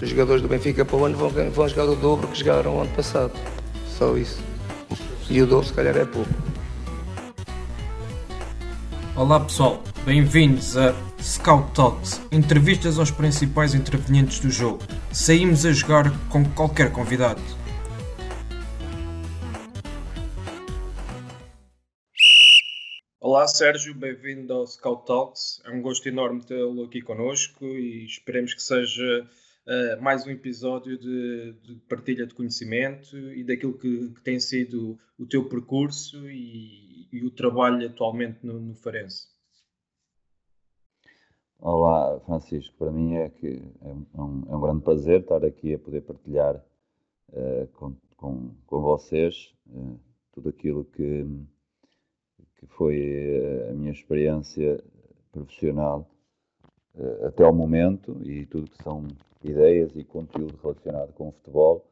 Os jogadores do Benfica para o ano vão, vão jogar o dobro que jogaram o ano passado. Só isso. E o dobro se calhar é pouco. Olá pessoal, bem-vindos a Scout Talks, entrevistas aos principais intervenientes do jogo. Saímos a jogar com qualquer convidado. Olá Sérgio, bem-vindo ao Scout Talks. É um gosto enorme tê-lo aqui connosco e esperemos que seja uh, mais um episódio de, de, partilha de conhecimento e daquilo que, que tem sido o teu percurso e, e o trabalho atualmente no, no Farense. Olá, Francisco. Para mim é que é um, é um grande prazer estar aqui a poder partilhar uh, com, com, com, vocês uh, tudo aquilo que, que foi eh, a minha experiência profissional até ao momento e tudo que são ideias e conteúdo relacionado com o futebol,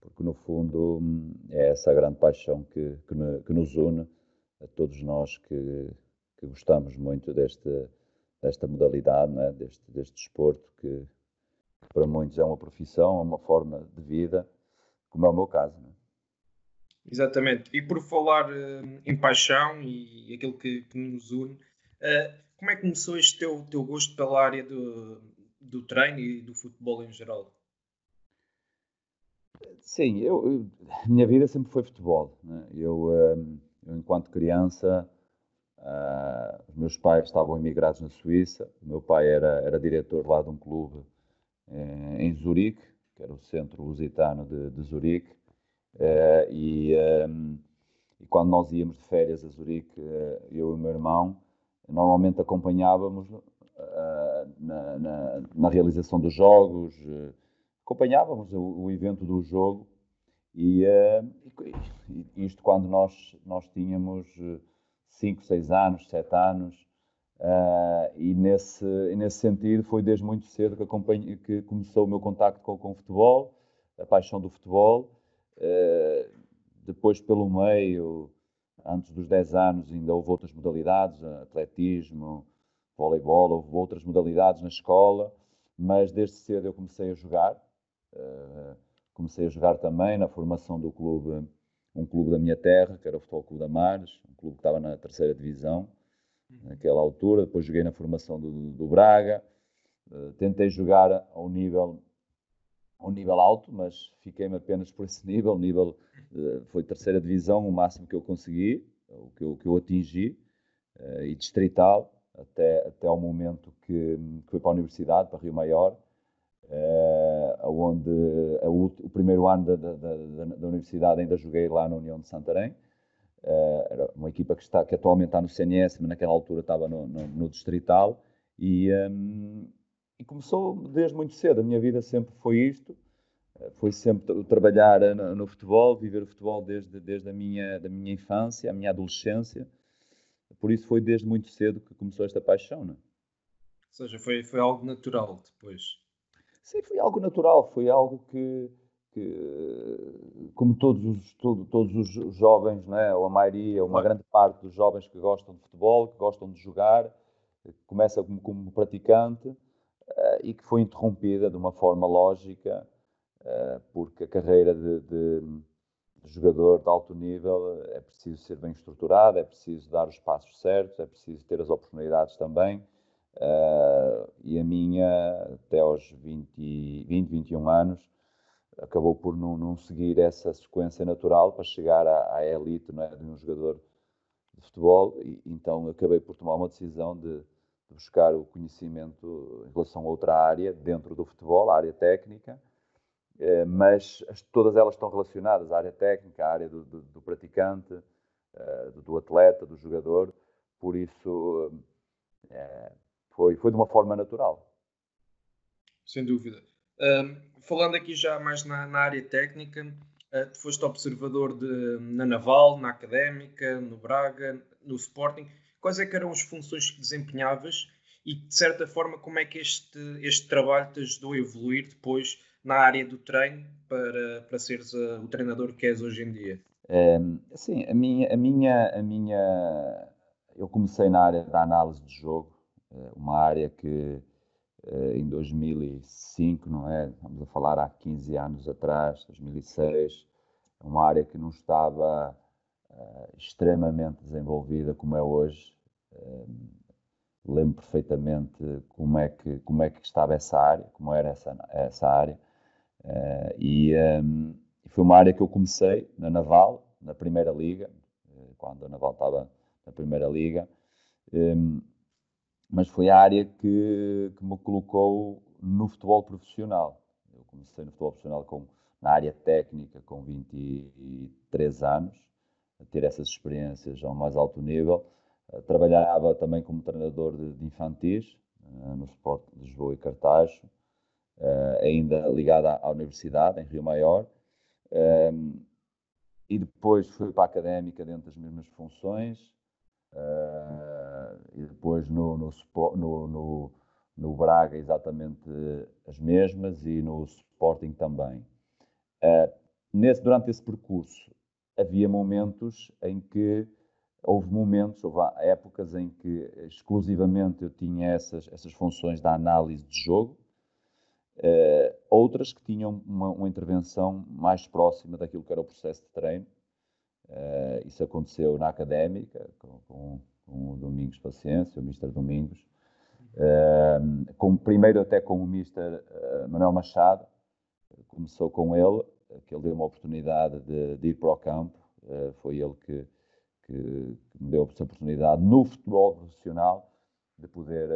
porque no fundo é essa a grande paixão que, que, que nos une a todos nós que, que gostamos muito deste desta modalidade, é? deste, deste desporto que, que, para muitos é uma profissão, é uma forma de vida, como é o meu caso. É? Exatamente. E por falar uh, em paixão e aquilo que, que nos une, uh, como é que começou este teu, teu gosto pela área do, do treino e do futebol em geral? Sim, eu, eu a minha vida sempre foi futebol. Né? Eu, um, eh, eu, enquanto criança, Uh, os meus pais estavam emigrados na Suíça. O meu pai era, era diretor lá de um clube eh, em Zurique, que era o centro lusitano de, de Zurique. Uh, e, um, e, quando nós íamos de férias a Zurique, uh, eu e o meu irmão, normalmente acompanhávamos na, na, na, realização dos jogos, acompanhávamos o, o, evento do jogo. E, e, isto quando nós, nós tínhamos 5, 6 anos, 7 anos, uh, e, nesse, nesse sentido foi desde muito cedo que, que começou o meu contacto com, com o futebol, a paixão do futebol. Uh, depois, pelo meio, antes dos 10 anos, ainda houve outras modalidades, atletismo, voleibol, houve outras modalidades na escola, mas desde cedo eu comecei a jogar. Uh, comecei a jogar também na formação do clube um clube da minha terra, que era o Futebol Clube da Mares, um clube que estava na terceira divisão, uhum. naquela altura. Depois joguei na formação do, do Braga. Uh, tentei jogar ao nível, ao nível alto, mas fiquei-me apenas por esse nível. nível uh, foi terceira divisão, o máximo que eu consegui, o que eu, que eu atingi, uh, e distrital, até, até ao momento que, que fui para a universidade, para Rio Maior, uh, onde o primeiro ano da, da, da, da, universidade ainda joguei lá na União de Santarém. Uh, era uma equipa que, está, que atualmente está no CNS, mas naquela altura estava no, no, no Distrital. E, um, e começou desde muito cedo. A minha vida sempre foi isto. Eh, foi sempre trabalhar no, no, futebol, viver o futebol desde, desde a minha, da minha infância, a minha adolescência. Por isso foi desde muito cedo que começou esta paixão. Não é? Ou seja, foi, foi algo natural depois. Sim, foi algo natural, foi algo que, que como todos os, todo, todos os jovens, né, ou a maioria, uma grande parte dos jovens que gostam de futebol, que gostam de jogar, começa como, como praticante uh, e que foi interrompida de uma forma lógica, uh, porque a carreira de, de, jogador de alto nível é preciso ser bem estruturada, é preciso dar os passos certos, é preciso ter as oportunidades também. Uh, e a minha, até aos 20, 20 21 anos, acabou por não, não, seguir essa sequência natural para chegar à, à elite é, de um jogador de futebol. E, então acabei por tomar uma decisão de, de, buscar o conhecimento em relação a outra área dentro do futebol, a área técnica. Uh, mas as, todas elas estão relacionadas, a área técnica, a área do, do, do praticante, uh, do, atleta, do jogador. Por isso, foi, foi de uma forma natural. Sem dúvida. Um, falando aqui já mais na, na área técnica, uh, tu foste observador de, na Naval, na Académica, no Braga, no Sporting. Quais é eram as funções que desempenhavas e, de certa forma, como é que este, este trabalho te ajudou a evoluir depois na área do treino para, para seres uh, o treinador que és hoje em dia? É, sim, a minha, a minha, a minha, eu comecei na área da análise de jogo, eh, uma área que eh, em 2005, não é? Estamos a falar há 15 anos atrás, 2006, uma área que não estava uh, extremamente desenvolvida como é hoje. Uh, lembro perfeitamente como é que como é que estava essa área, como era essa essa área. Uh, e, um, foi uma área que eu comecei na Naval, na Primeira Liga, quando a Naval estava na Primeira Liga. Um, mas foi a área que, que me colocou no futebol profissional. Eu comecei no futebol profissional com, na área técnica com 23 anos, a ter essas experiências ao mais alto nível. Eh, trabalhava também como treinador de, de infantis eh, no Sport de Lisboa e Cartaxo, eh, ainda ligado à, à Universidade, em Rio Maior. Ehm, e depois fui para a académica dentro das mesmas funções, Uh, e depois no, no, no, no, no Braga exatamente as mesmas e no Sporting também. Uh, nesse, durante esse percurso havia momentos em que houve momentos, houve épocas em que exclusivamente eu tinha essas, essas funções da análise de jogo, uh, outras que tinham uma, uma, intervenção mais próxima daquilo que era o processo de treino, Uh, isso aconteceu na académica, com, com, com o Domingos Paciência, o Mister Domingos. Uh, com, primeiro até com o uh, Manuel Machado, começou com ele, que ele deu uma oportunidade de, de ir para o campo, foi ele que, que, que, me deu essa oportunidade no futebol profissional de poder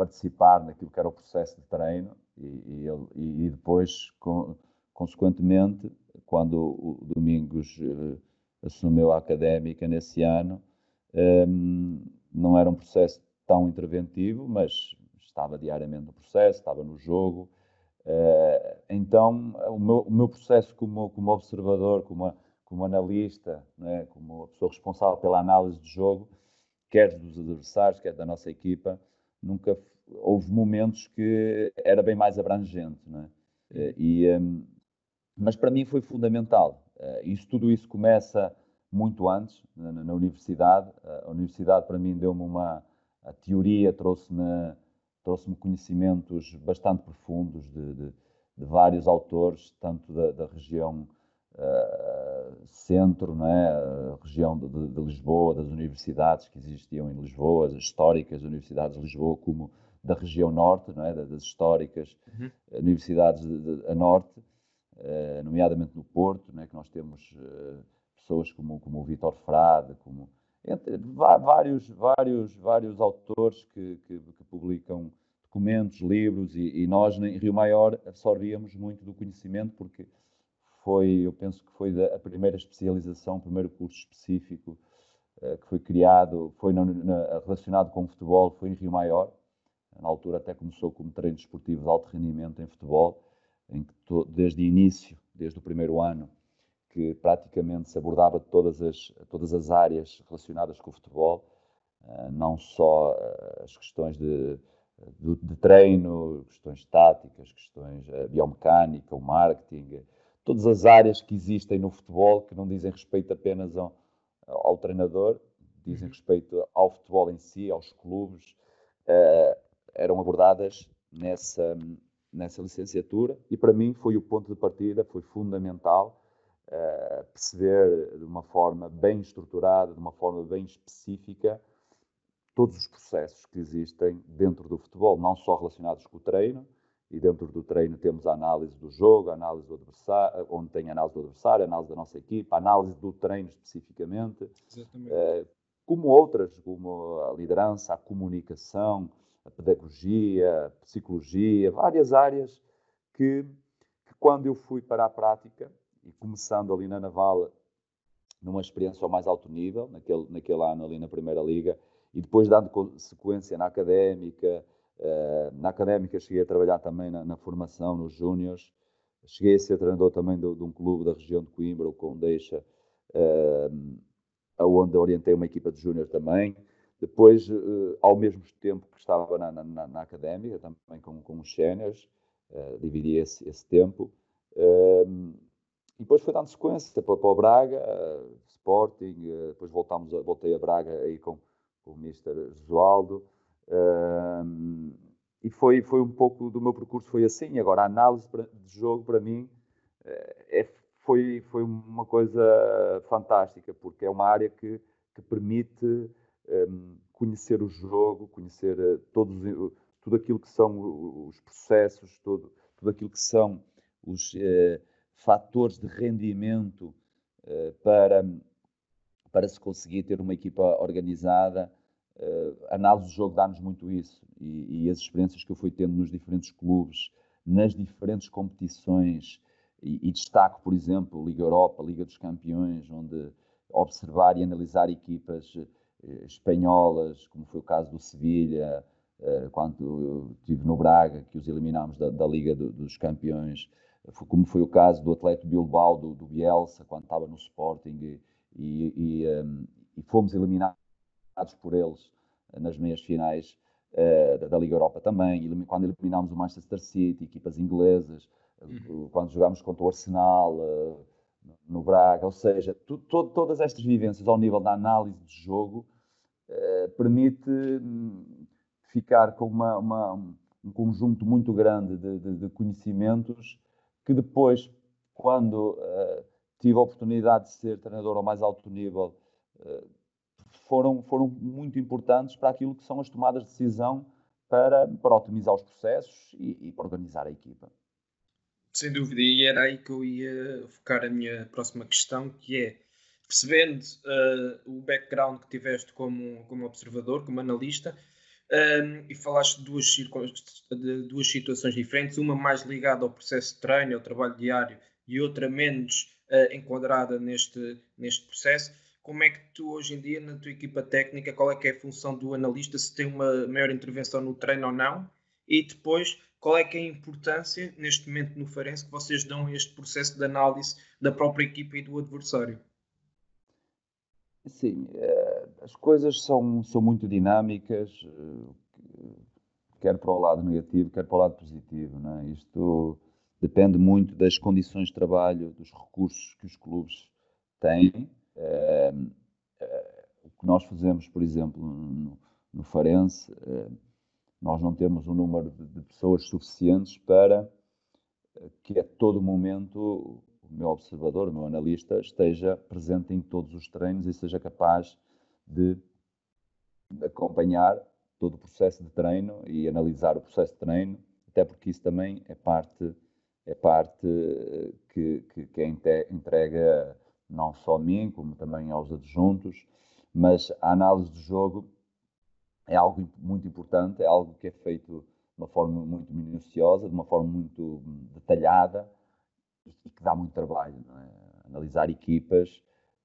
participar naquilo que era o processo de treino e, e, e depois, com, consequentemente, quando o Domingos uh, assumiu a académica nesse ano, ehm, não era um processo tão interventivo, mas estava diariamente no processo, estava no jogo. Uh, então, o meu, o meu, processo como, como observador, como, como analista, né, como pessoa responsável pela análise de jogo, quer dos adversários, quer da nossa equipa, nunca houve momentos que era bem mais abrangente. Né? E, um, ehm, mas para mim foi fundamental. Uh, isso, tudo isso começa muito antes, na, na universidade. Uh, a universidade, para mim, deu-me uma. A teoria trouxe-me trouxe conhecimentos bastante profundos de, de, de, vários autores, tanto da, da região uh, centro, não é? a região de, de, Lisboa, das universidades que existiam em Lisboa, as históricas universidades de Lisboa, como da região norte, não é? das históricas uhum. universidades a norte, eh, nomeadamente no Porto, né, que nós temos eh, pessoas como, como o Vitor Frade, como entre, vários, vários, vários autores que, que, que publicam documentos, livros, e, e, nós em Rio Maior absorvíamos muito do conhecimento, porque foi, eu penso que foi a primeira especialização, o primeiro curso específico uh, que foi criado, foi na, na, relacionado com o futebol, foi em Rio Maior. Na altura até começou como treino desportivo de alto rendimento em futebol, em que to, desde o início, desde o primeiro ano, que praticamente se abordava todas as, todas as áreas relacionadas com o futebol, uh, não só uh, as questões de, de, de, treino, questões táticas, questões uh, biomecânica, o marketing, todas as áreas que existem no futebol que não dizem respeito apenas ao, ao treinador, dizem uhum. respeito ao futebol em si, aos clubes, eram abordadas nessa, nessa licenciatura e para mim foi o ponto de partida, foi fundamental uh, perceber de uma forma bem estruturada, de uma forma bem específica, todos os processos que existem dentro do futebol, não só relacionados com o treino, e dentro do treino temos a análise do jogo, a análise do adversário, onde tem a análise do adversário, a análise da nossa equipa, a análise do treino especificamente, uh, como outras, como a liderança, a comunicação, a pedagogia, a psicologia, várias áreas que, que, quando eu fui para a prática, e começando ali na Naval, numa experiência ao mais alto nível, naquele, naquele ano ali na Primeira Liga, e depois dando sequência na académica, Uh, na académica cheguei a trabalhar também na, na formação, nos júniores. Cheguei a ser treinador também de, de, um clube da região de Coimbra, o Condeixa, uh, onde orientei uma equipa de júnior também. Depois, uh, ao mesmo tempo que estava na, na, na académica, também com, com os séniores, uh, dividi esse, esse tempo. Uh, e depois foi dando sequência para, para o Braga, Sporting, depois voltámos a, voltei a Braga aí com, com o Mr. Josualdo. e foi, foi um pouco do meu percurso, foi assim. Agora, a análise de jogo, para mim, é, foi, foi uma coisa fantástica, porque é uma área que, que permite um, conhecer o jogo, conhecer uh, todos, tudo aquilo que são os processos, tudo aquilo que são os uh, fatores de rendimento uh, para, para se conseguir ter uma equipa organizada. a análise do jogo dá-nos muito isso e, e as experiências que eu fui tendo nos diferentes clubes, nas diferentes competições, e, e destaco, por exemplo, Liga Europa, Liga dos Campeões, onde observar e analisar equipas eh, espanholas, como foi o caso do Sevilha, eh, quando estive no Braga, que os eliminámos da, da Liga do, dos Campeões, como foi o caso do atleta Bilbao, do, do Bielsa, quando estava no Sporting, e, e, e, um, e fomos eliminados por eles nas meias finais uh, da Liga Europa também, quando eliminámos o Manchester City, equipas inglesas, uhum. quando jogámos contra o Arsenal, uh, no Braga, ou seja, tu, to, todas estas vivências ao nível da análise de jogo uh, permite hum, ficar com uma, uma, um conjunto muito grande de, de, de, conhecimentos que depois, quando uh, tive a oportunidade de ser treinador ao mais alto nível, uh, foram, foram muito importantes para aquilo que são as tomadas de decisão para, para otimizar os processos e, e organizar a equipa. Sem dúvida, e era aí que eu ia focar a minha próxima questão, que é, percebendo uh, o background que tiveste como, como observador, como analista, um, e falaste de duas, de duas situações diferentes, uma mais ligada ao processo de treino, ao trabalho diário, e outra menos uh, enquadrada neste, neste processo. Como é que tu, hoje em dia, na tua equipa técnica, qual é que é a função do analista, se tem uma maior intervenção no treino ou não? E depois, qual é que é a importância, neste momento no Farense, que vocês dão a este processo de análise da própria equipa e do adversário? Sim, eh, as coisas são, são muito dinâmicas, eh, quer para o lado negativo, quer para o lado positivo. Não é? Isto depende muito das condições de trabalho, dos recursos que os clubes têm. Eh, o que nós fazemos, por exemplo, no, no Farense, nós não temos um número de, pessoas suficientes para eh, que a todo momento o meu observador, o meu analista, esteja presente em todos os treinos e seja capaz de acompanhar todo o processo de treino e analisar o processo de treino, até porque isso também é parte é parte eh, que, que, que é entrega não só a mim, como também aos adjuntos, mas a análise do jogo é algo muito importante, é algo que é feito de uma forma muito minuciosa, de uma forma muito detalhada e que dá muito trabalho. É? Analisar equipas,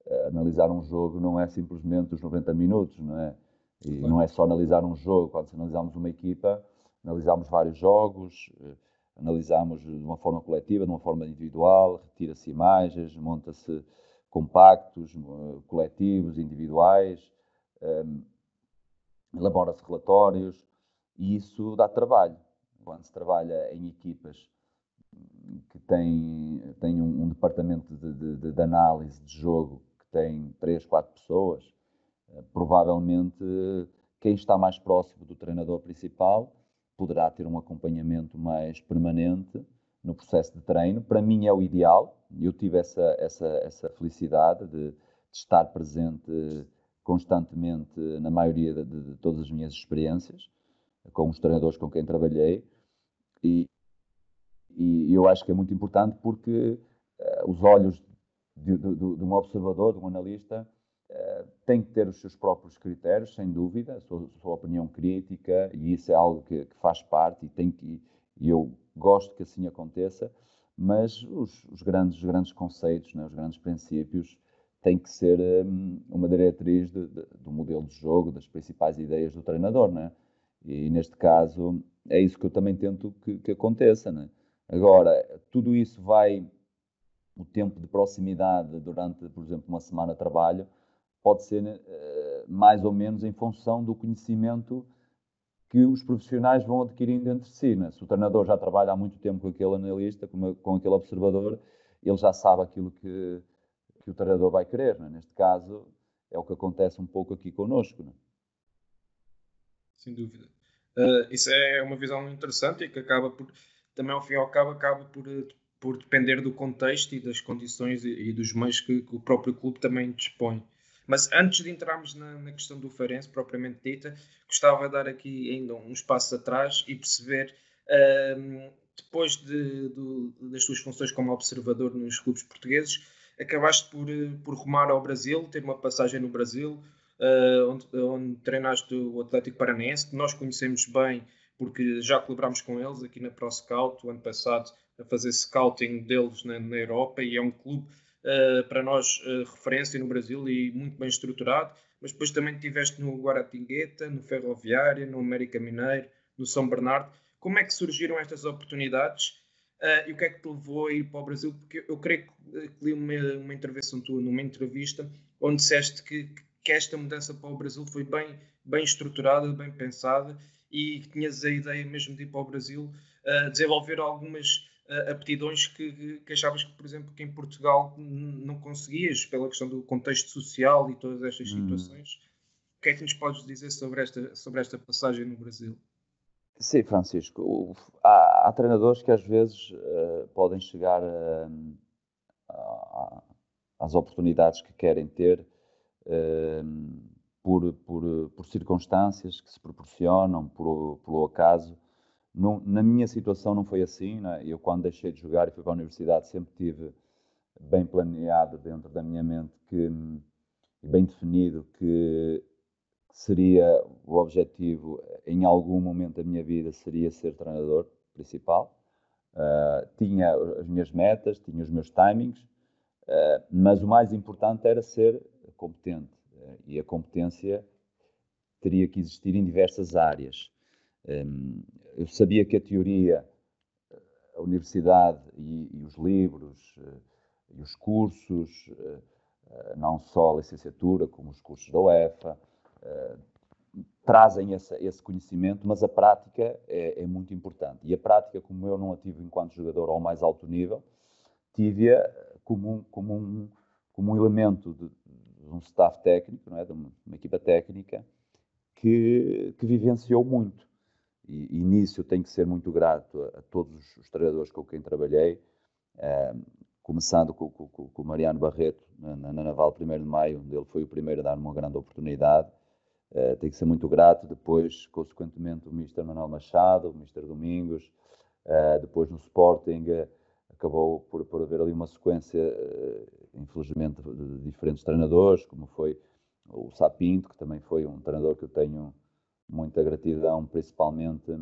eh, analisar um jogo não é simplesmente os 90 minutos, não é? E não é só analisar um jogo. Quando analisamos uma equipa, analisamos vários jogos, eh, analisamos de uma forma coletiva, de uma forma individual, retira-se imagens, monta-se compactos, eh, coletivos, individuais. Ehm, elabora-se relatórios e isso dá trabalho. Quando se trabalha em equipas que têm, têm um, um departamento de, de, de, análise de jogo que tem três, quatro pessoas, eh, provavelmente quem está mais próximo do treinador principal poderá ter um acompanhamento mais permanente no processo de treino. Para mim é o ideal. Eu tive essa, essa, essa felicidade de, de estar presente constantemente na maioria de, de, todas as minhas experiências, com os treinadores com quem trabalhei, e, e eu acho que é muito importante porque uh, os olhos de, de, de, um observador, de um analista, uh, têm que ter os seus próprios critérios, sem dúvida, a sua, a sua opinião crítica, e isso é algo que, que faz parte e, tem que, e eu gosto que assim aconteça, mas os, os grandes, os grandes conceitos, né, os grandes princípios, tem que ser um, uma diretriz de, de, do modelo de jogo, das principais ideias do treinador, né? E neste caso é isso que eu também tento que, que aconteça. Né? Agora, tudo isso vai, o tempo de proximidade durante, por exemplo, uma semana de trabalho, pode ser uh, mais ou menos em função do conhecimento que os profissionais vão adquirindo entre si. Né? Se o treinador já trabalha há muito tempo com aquele analista, com, com aquele observador, ele já sabe aquilo que, que o treinador vai querer. Né? Neste caso, é o que acontece um pouco aqui connosco. Né? Sem dúvida. Uh, isso é uma visão interessante e que acaba por, também ao fim e ao cabo, acaba por, por depender do contexto e das condições e, e dos meios que, que, o próprio clube também dispõe. Mas antes de entrarmos na, na questão do Farense, propriamente dita, gostava de dar aqui ainda uns passos atrás e perceber, uh, depois de, das tuas funções como observador nos clubes portugueses, acabaste por, por rumar ao Brasil, ter uma passagem no Brasil, uh, onde, onde treinaste o Atlético Paranaense, que nós conhecemos bem porque já colaborámos com eles aqui na ProScout o ano passado a fazer scouting deles na, na Europa e é um clube uh, para nós uh, referência no Brasil e muito bem estruturado, mas depois também estiveste no Guaratingueta, no Ferroviário, no América Mineiro, no São Bernardo. Como é que surgiram estas oportunidades uh, e o que é que te levou a ir para o Brasil? Porque eu creio que, que li uma, uma intervenção tua numa entrevista onde disseste que, que esta mudança para o Brasil foi bem, bem estruturada, bem pensada e que tinhas a ideia mesmo de ir para o Brasil uh, desenvolver algumas uh, aptidões que, que achavas que, por exemplo, que em Portugal não conseguias pela questão do contexto social e todas estas hum. situações. O que é que nos podes dizer sobre esta, sobre esta passagem no Brasil? Sim, Francisco. Há, há treinadores que às vezes uh, podem chegar a, a, às oportunidades que querem ter por, por, por, circunstâncias que se proporcionam, por, pelo acaso. Não, na minha situação não foi assim. Né? Eu, quando deixei de jogar e fui para a universidade, sempre tive bem planeado dentro da minha mente que bem definido que seria o objetivo em algum momento da minha vida seria ser treinador principal. Uh, tinha as minhas metas, tinha os meus timings, uh, mas o mais importante era ser competente. Uh, e a competência teria que existir em diversas áreas. Um, eu sabia que a teoria, a universidade e, e os livros e os cursos, não só a licenciatura, como os cursos da UEFA, trazem esse, esse, conhecimento, mas a prática é, é, muito importante. E a prática, como eu não a tive enquanto jogador ao mais alto nível, tive-a como um, como, um, como um elemento de, de, um staff técnico, não é? de uma, uma equipa técnica, que, que, vivenciou muito. E, e, nisso eu tenho que ser muito grato a, a todos os, treinadores com quem trabalhei, eh, começando com, com, com, o Mariano Barreto, na, na Naval 1 de Maio, onde ele foi o primeiro a dar uma grande oportunidade, Uh, tem que ser muito grato. Depois, consequentemente, o Mr. Manuel Machado, o Mr. Domingos, uh, depois no Sporting, uh, acabou por, por haver ali uma sequência, infelizmente, de, diferentes treinadores, como foi o Sapinto, que também foi um treinador que eu tenho muita gratidão, principalmente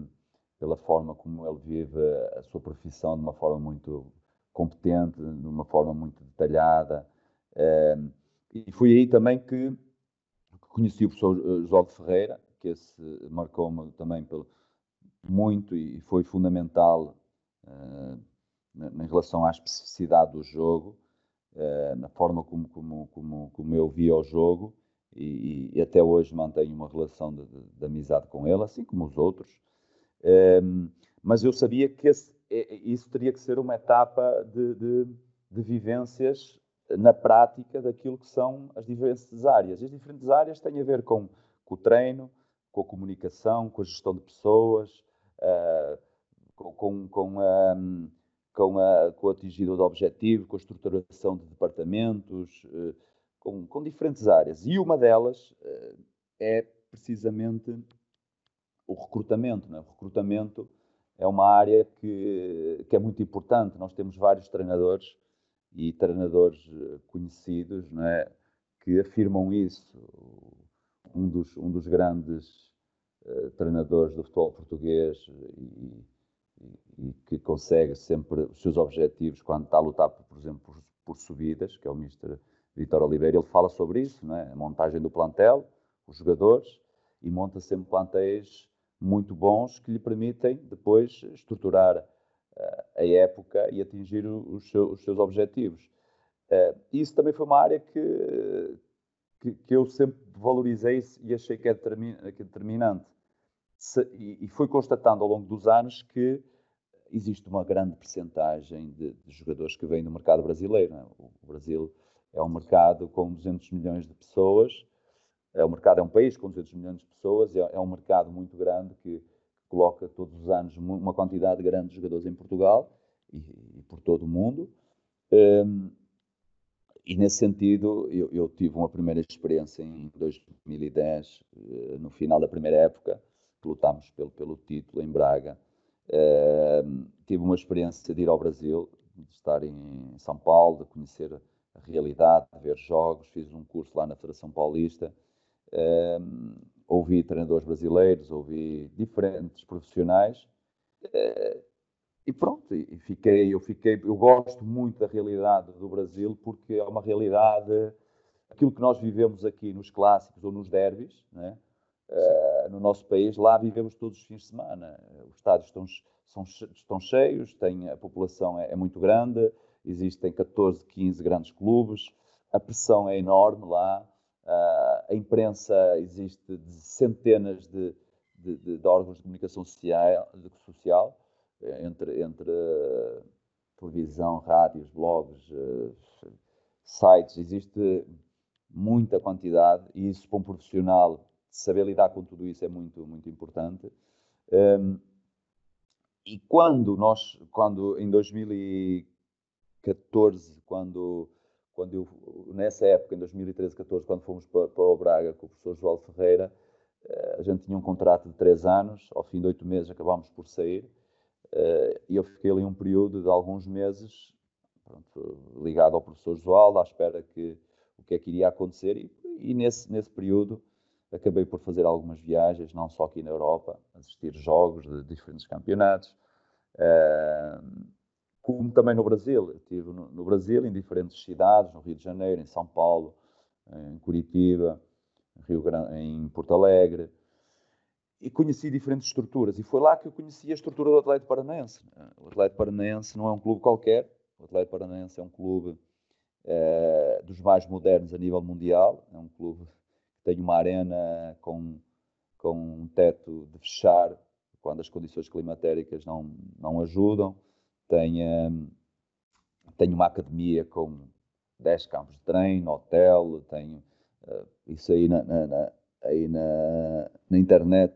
pela forma como ele vive a sua profissão de uma forma muito competente, de uma forma muito detalhada. e foi aí também que Conheci o professor eh, Jorge Ferreira, que esse marcou-me também pelo, muito e foi fundamental uh, na, na, relação à especificidade do jogo, uh, na forma como, como, como, como eu via o jogo e, e, até hoje mantenho uma relação de, de, de, amizade com ele, assim como os outros. Uh, mas eu sabia que esse, isso teria que ser uma etapa de, de vivências na prática daquilo que são as diferentes áreas. As diferentes áreas têm a ver com, com o treino, com a comunicação, com a gestão de pessoas, uh, com, com, a, com, a, com o atingido de objetivo, com a estruturação de departamentos, uh, com, com, diferentes áreas. E uma delas uh, é precisamente o recrutamento. Né? O recrutamento é uma área que, que é muito importante. Nós temos vários treinadores e treinadores eh, conhecidos não é, que afirmam isso. Um dos, um dos grandes uh, treinadores do futebol português e, e, e, que consegue sempre os seus objetivos quando está a lutar, por, por exemplo, por, por subidas, que é o Mr. Vitor Oliveira, ele fala sobre isso, não é? a montagem do plantel, os jogadores, e monta sempre plantéis muito bons que lhe permitem depois estruturar a época e atingir os, seu, os seus objetivos. Uh, isso também foi uma área que, que, que, eu sempre valorizei e achei que é, é determinante. Se, e, e fui constatando ao longo dos anos que existe uma grande percentagem de, de, jogadores que vêm do mercado brasileiro. É? O Brasil é um mercado com 200 milhões de pessoas, é, o mercado é um país com 200 milhões de pessoas, é, é um mercado muito grande que, coloca todos os anos uma quantidade grande de jogadores em Portugal e, e por todo o mundo. Um, e nesse sentido, eu, eu, tive uma primeira experiência em 2010, eh, no final da primeira época, que lutámos pelo, pelo título em Braga. Uh, tive uma experiência de ir ao Brasil, de estar em São Paulo, de conhecer a realidade, de ver jogos. Fiz um curso lá na Federação Paulista. Uh, ouvi treinadores brasileiros, ouvi diferentes profissionais. Uh, e pronto, e fiquei, eu fiquei, eu gosto muito da realidade do Brasil porque é uma realidade, aquilo que nós vivemos aqui nos clássicos ou nos derbys, né? Uh, no nosso país, lá vivemos todos os fins de semana. Os estádios estão, são, estão cheios, tem, a população é, é, muito grande, existem 14, 15 grandes clubes, a pressão é enorme lá, uh, a imprensa existe de centenas de, de, de, de órgãos de comunicação social, social entre, entre televisão, rádios, blogs, uh, sites, existe muita quantidade e isso para um profissional saber lidar com tudo isso é muito, muito importante. Um, e quando nós, quando em 2014, quando, quando eu, nessa época, em 2013, 14, quando fomos para, para o Braga com o professor João Ferreira, eh, a gente tinha um contrato de três anos, ao fim de oito meses acabámos por sair, eh, e eu fiquei ali um período de alguns meses pronto, ligado ao professor João, à espera que o que é que iria acontecer, e, e nesse, nesse período acabei por fazer algumas viagens, não só aqui na Europa, assistir jogos de diferentes campeonatos, como também no Brasil. Eu estive no, Brasil, em diferentes cidades, no Rio de Janeiro, em São Paulo, em Curitiba, Rio Grande, em Porto Alegre, e conheci diferentes estruturas. E foi lá que eu conheci a estrutura do Atlético Paranaense. O Atlético Paranaense não é um clube qualquer, o Atlético Paranaense é um clube é, dos mais modernos a nível mundial, é um clube tem uma arena com, com um teto de fechar quando as condições climatéricas não, não ajudam, tem, um, tem uma academia com 10 campos de treino, hotel, tem uh, isso aí na, na, na aí na, na, internet,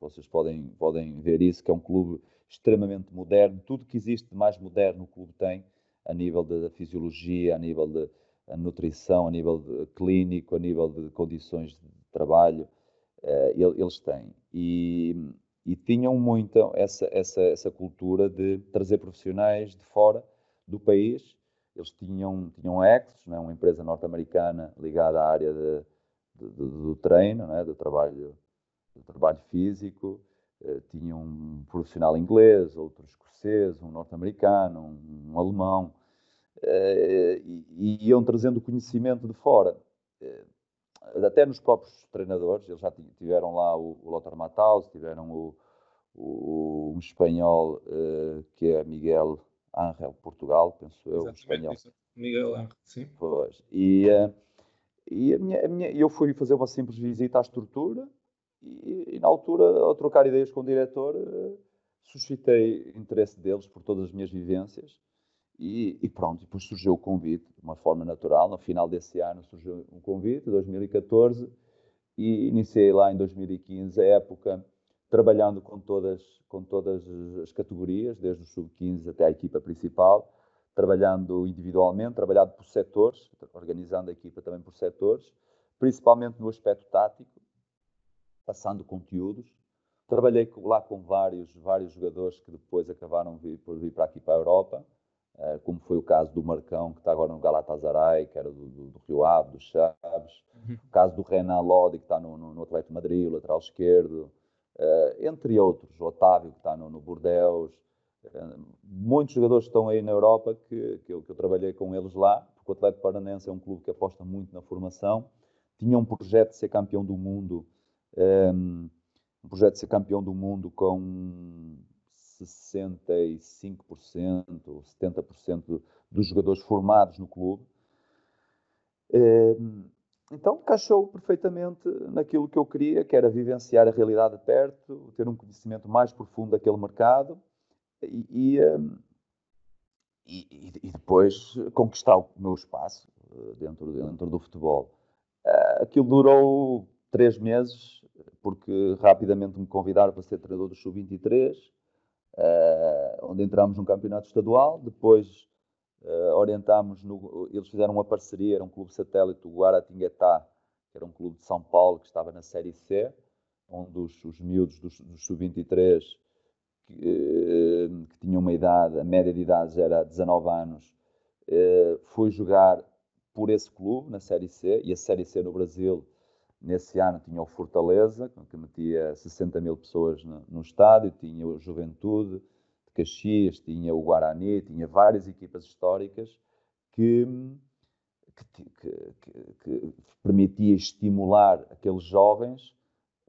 vocês podem, podem ver isso, que é um clube extremamente moderno, tudo que existe de mais moderno o clube tem, a nível da fisiologia, a nível de, a nutrição a nível de, clínico, a nível de condições de trabalho, uh, eles têm. E, e tinham muito essa, essa, essa cultura de trazer profissionais de fora do país. Eles tinham, tinham Exos, né, uma empresa norte-americana ligada à área de, de, de, do treino, né, do, trabalho, do trabalho físico. Uh, tinham um profissional inglês, outro escocês, um norte-americano, um, um alemão uh, e, e, iam trazendo conhecimento de fora. Uh, até nos próprios treinadores, eles já tiveram lá o, o Lothar Matthaus, tiveram o, o, um espanhol uh, que é Miguel Ángel Portugal, penso eu, um espanhol. Isso. Miguel Ángel, sim. Pois. E, e a minha, a minha, eu fui fazer uma simples visita à estrutura e, e na altura, ao trocar ideias com o diretor, suscitei interesse deles por todas as minhas vivências e, e, pronto, depois surgiu o convite, de uma forma natural. No final desse ano surgiu um convite, 2014, e iniciei lá em 2015 a época trabalhando com todas, com todas as categorias, desde o sub-15 até a equipa principal, trabalhando individualmente, trabalhado por setores, organizando a equipa também por setores, principalmente no aspecto tático, passando conteúdos. Trabalhei lá com vários, vários jogadores que depois acabaram por vir para aqui para a Europa como foi o caso do Marcão, que está agora no Galatasaray, que era do, do, do Rio Ave, do Chaves, uhum. o caso do Renan Lodi, que está no, no, no Atlético Madrid, o lateral esquerdo, uh, entre outros, o Otávio, que está no, no Bordeus, uh, muitos jogadores estão aí na Europa que, que eu, que, eu, trabalhei com eles lá, porque o Atlético Paranense é um clube que aposta muito na formação, tinha um projeto de ser campeão do mundo um, um projeto de ser campeão do mundo com 65% ou 70% dos jogadores formados no clube. Ehm, então encaixou perfeitamente naquilo que eu queria, que era vivenciar a realidade de perto, ter um conhecimento mais profundo daquele mercado e, e, ehm, e, depois conquistar o meu espaço eh, dentro, dentro do futebol. Eh, aquilo durou três meses, porque rapidamente me convidaram para ser treinador do Sub-23, eh, onde entramos num campeonato estadual, depois uh, orientámos, no, eles fizeram uma parceria, era um clube satélite, o Guaratinguetá, que era um clube de São Paulo, que estava na Série C, onde os, os miúdos dos, dos Sub-23, que, uh, que, tinham uma idade, a média de idade era 19 anos, uh, foi jogar por esse clube, na Série C, e a Série C no Brasil, nesse ano, tinha o Fortaleza, que metia 60 mil pessoas no, no estádio, tinha o Juventude, de Caxias, tinha o Guarani, tinha várias equipas históricas que, que, que, que permitia estimular aqueles jovens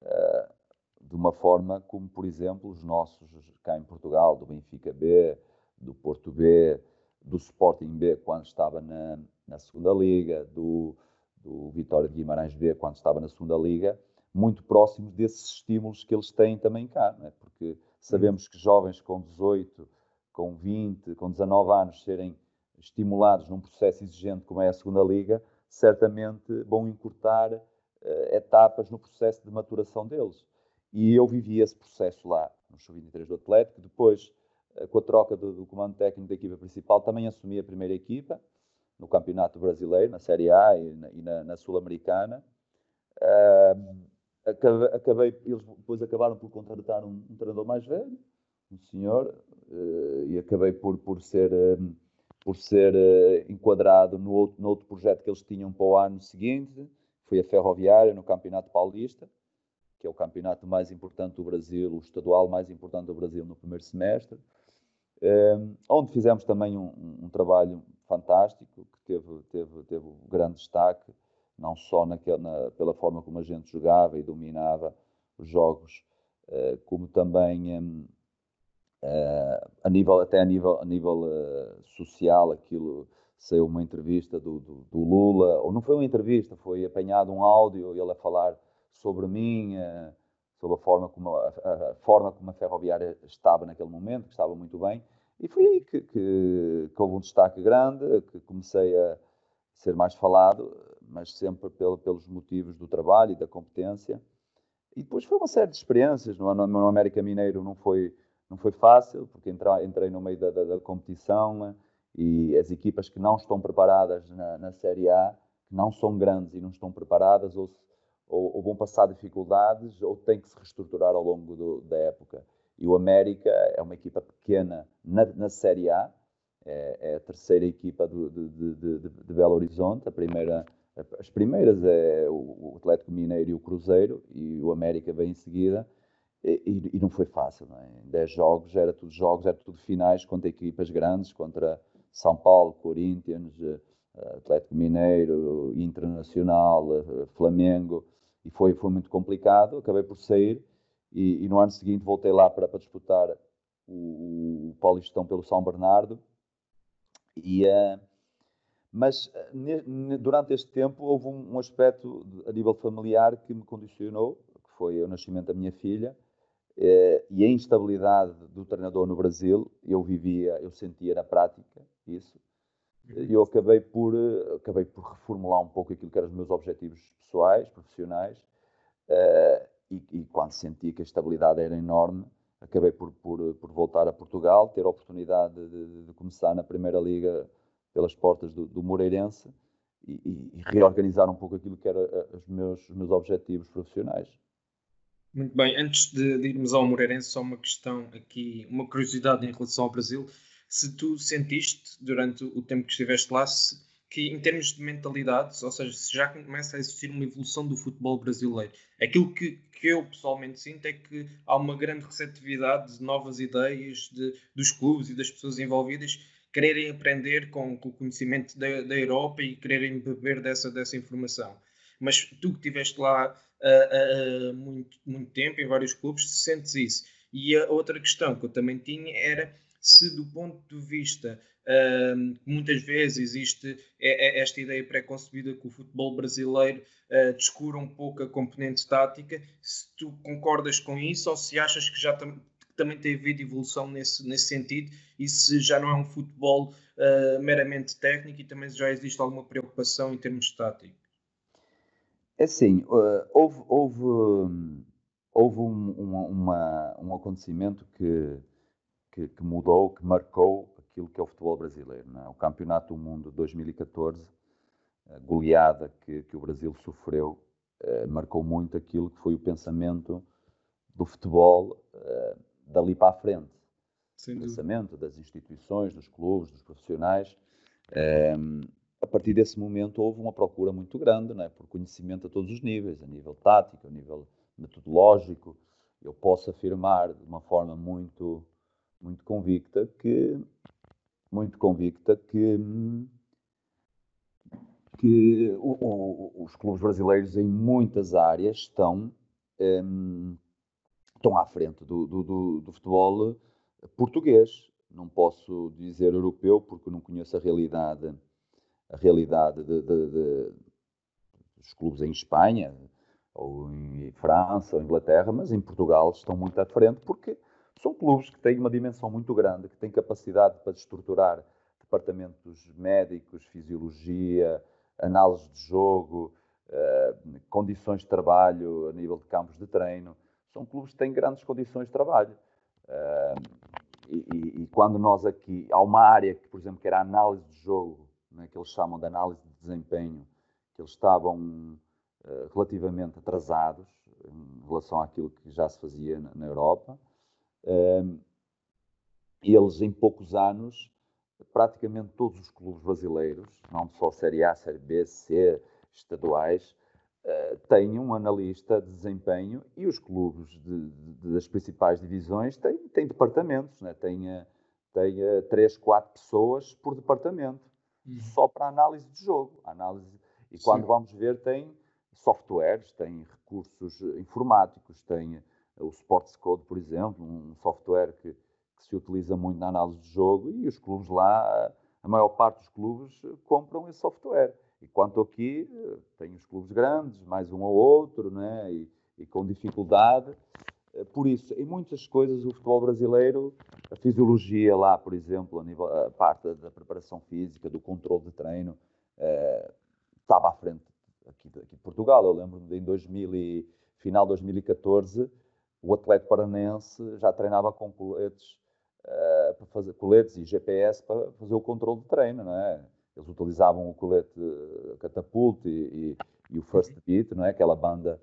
uh, de uma forma como, por exemplo, os nossos cá em Portugal, do Benfica B, do Porto B, do Sporting B, quando estava na, na segunda Liga, do, do Vitória de Guimarães B, quando estava na segunda Liga, muito próximos desses estímulos que eles têm também cá, é? porque Sabemos que jovens com 18, com 20, com 19 anos serem estimulados num processo exigente como é a segunda liga, certamente vão encurtar uh, etapas no processo de maturação deles. E eu vivi esse processo lá no Sub-23 do Atlético. Depois, uh, com a troca do, do, comando técnico da equipa principal, também assumi a primeira equipa no Campeonato Brasileiro, na Série A e na, na, na Sul-Americana. Uh, acabei, acabei, eles depois acabaram por contratar um, um treinador mais velho, um senhor, uh, e acabei por, por ser, um, por ser uh, enquadrado no outro, no outro projeto que eles tinham para o ano seguinte, foi a Ferroviária, no Campeonato Paulista, que é o campeonato mais importante do Brasil, o estadual mais importante do Brasil no primeiro semestre, onde fizemos também um, um, trabalho fantástico, que teve, teve, teve um grande destaque, não só naquela, na, pela forma como a gente jogava e dominava os jogos, uh, como também uh, eh, a nível, até a nível, a nível uh, social, aquilo saiu uma entrevista do, do, do, Lula, ou não foi uma entrevista, foi apanhado um áudio, ele a falar sobre mim, sobre a forma como a, a, forma como a ferroviária estava naquele momento, que estava muito bem, e foi aí que, que, que houve um destaque grande, que comecei a ser mais falado, mas sempre pelo, pelos motivos do trabalho e da competência. E depois foi uma série de experiências. No, no, no América Mineiro não foi, não foi fácil, porque entrei, entrei no meio da, da, da, competição e as equipas que não estão preparadas na, na Série A, que não são grandes e não estão preparadas, ou, ou, ou vão passar dificuldades, ou têm que se reestruturar ao longo do, da época. E o América é uma equipa pequena na, na Série A, é, é, a terceira equipa do, de, de, de, de Belo Horizonte, a primeira as primeiras é o Atlético Mineiro e o Cruzeiro, e o América vem em seguida, e, e não foi fácil, não é? Em 10 jogos, era tudo jogos, era tudo finais contra equipas grandes, contra São Paulo, Corinthians, eh, Atlético Mineiro, Internacional, eh, Flamengo, e foi, foi muito complicado, acabei por sair, e, e no ano seguinte voltei lá para, para disputar o, o Paulistão pelo São Bernardo, e... Uh, mas eh, durante este tempo houve um, aspecto a nível familiar que me condicionou, que foi o nascimento da minha filha, eh, e a instabilidade do treinador no Brasil, eu vivia, eu sentia na prática isso. Eu acabei por, eh, acabei por reformular um pouco aquilo que eram os meus objetivos pessoais, profissionais, e, e quando senti que a estabilidade era enorme, acabei por, por, por voltar a Portugal, ter a oportunidade de, de, de começar na Primeira Liga pelas portas do, do Moreirense e, e, reorganizar um pouco aquilo que eram eh, os meus, os meus objetivos profissionais. Muito bem, antes de, de, irmos ao Moreirense, só uma questão aqui, uma curiosidade em relação ao Brasil. Se tu sentiste, durante o tempo que estiveste lá, se, que em termos de mentalidades, ou seja, se já começa a existir uma evolução do futebol brasileiro, aquilo que, que eu pessoalmente sinto é que há uma grande receptividade de novas ideias de, dos clubes e das pessoas envolvidas quererem aprender com, com o conhecimento da, da, Europa e quererem beber dessa, dessa informação. mas tu que estiveste lá uh, uh, muito, muito tempo em vários clubes, sentes isso. E a outra questão que eu também tinha era se do ponto de vista Uh, muitas vezes existe esta ideia pré-concebida que o futebol brasileiro uh, descura um pouco a componente tática. Se tu concordas com isso ou se achas que já tam também tem havido evolução nesse, nesse sentido e se já não é um futebol uh, meramente técnico e também já existe alguma preocupação em termos táticos? É assim, uh, houve, houve, houve um, uma, uma, um acontecimento que, que, que mudou, que marcou aquilo que é o futebol brasileiro. É? O Campeonato do Mundo 2014, a goleada que, que o Brasil sofreu, eh, marcou muito aquilo que foi o pensamento do futebol eh, dali para a frente. o pensamento das instituições, dos clubes, dos profissionais. Eh, a partir desse momento houve uma procura muito grande é? por conhecimento a todos os níveis, a nível tático, a nível metodológico. Eu posso afirmar de uma forma muito muito convicta que muito convicta que, que o, o, os clubes brasileiros em muitas áreas estão, um, estão à frente do, do, do, futebol português. Não posso dizer europeu porque não conheço a realidade, a realidade de, de, de, dos clubes em Espanha, ou em França, ou Inglaterra, mas em Portugal estão muito à frente porque são clubes que têm uma dimensão muito grande, que têm capacidade para estruturar departamentos médicos, fisiologia, análise de jogo, uh, condições de trabalho a nível de campos de treino. São clubes que têm grandes condições de trabalho. Uh, e, e, quando nós aqui, há uma área que, por exemplo, que era a análise de jogo, né, que eles chamam de análise de desempenho, que eles estavam uh, relativamente atrasados em relação àquilo que já se fazia na, na Europa, eles, em poucos anos, praticamente todos os clubes brasileiros, não só Série A, Série B, C, estaduais, uh, têm um analista de desempenho e os clubes de, de, das principais divisões têm, têm departamentos, né? têm, têm três, quatro pessoas por departamento, uhum. só para análise de jogo. Análise, e Sim. quando vamos ver, tem softwares, tem recursos informáticos, tem o Sports Code, por exemplo, um software que, que, se utiliza muito na análise de jogo e os clubes lá, a maior parte dos clubes compram esse software. E quanto aqui, tem os clubes grandes, mais um ou outro, né? e, e com dificuldade. Por isso, em muitas coisas, o futebol brasileiro, a fisiologia lá, por exemplo, a, nível, a parte da preparação física, do controle de treino, eh, estava à frente aqui, aqui de Portugal. Eu lembro-me de em 2000 e, final de 2014, o atleta paranense já treinava com coletes, uh, para fazer, coletes e GPS para fazer o controle de treino, não é? Eles utilizavam o colete catapult e, e, e o first beat, não é? Aquela banda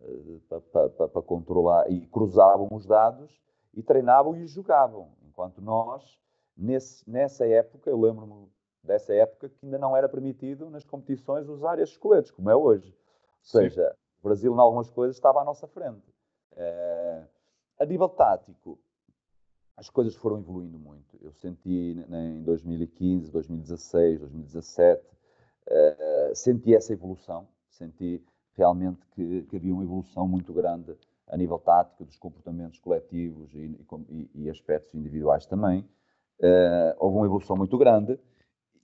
uh, para, para, para controlar e cruzavam os dados e treinavam e jogavam. Enquanto nós, nesse, nessa época, eu lembro-me dessa época que ainda não era permitido nas competições usar estes coletes, como é hoje. Ou seja, Sim. o Brasil, em algumas coisas, estava à nossa frente. Uh, a nível tático, as coisas foram evoluindo muito. Eu senti em 2015, 2016, 2017, uh, senti essa evolução, senti realmente que, que, havia uma evolução muito grande a nível tático dos comportamentos coletivos e, e, e aspectos individuais também. Uh, houve uma evolução muito grande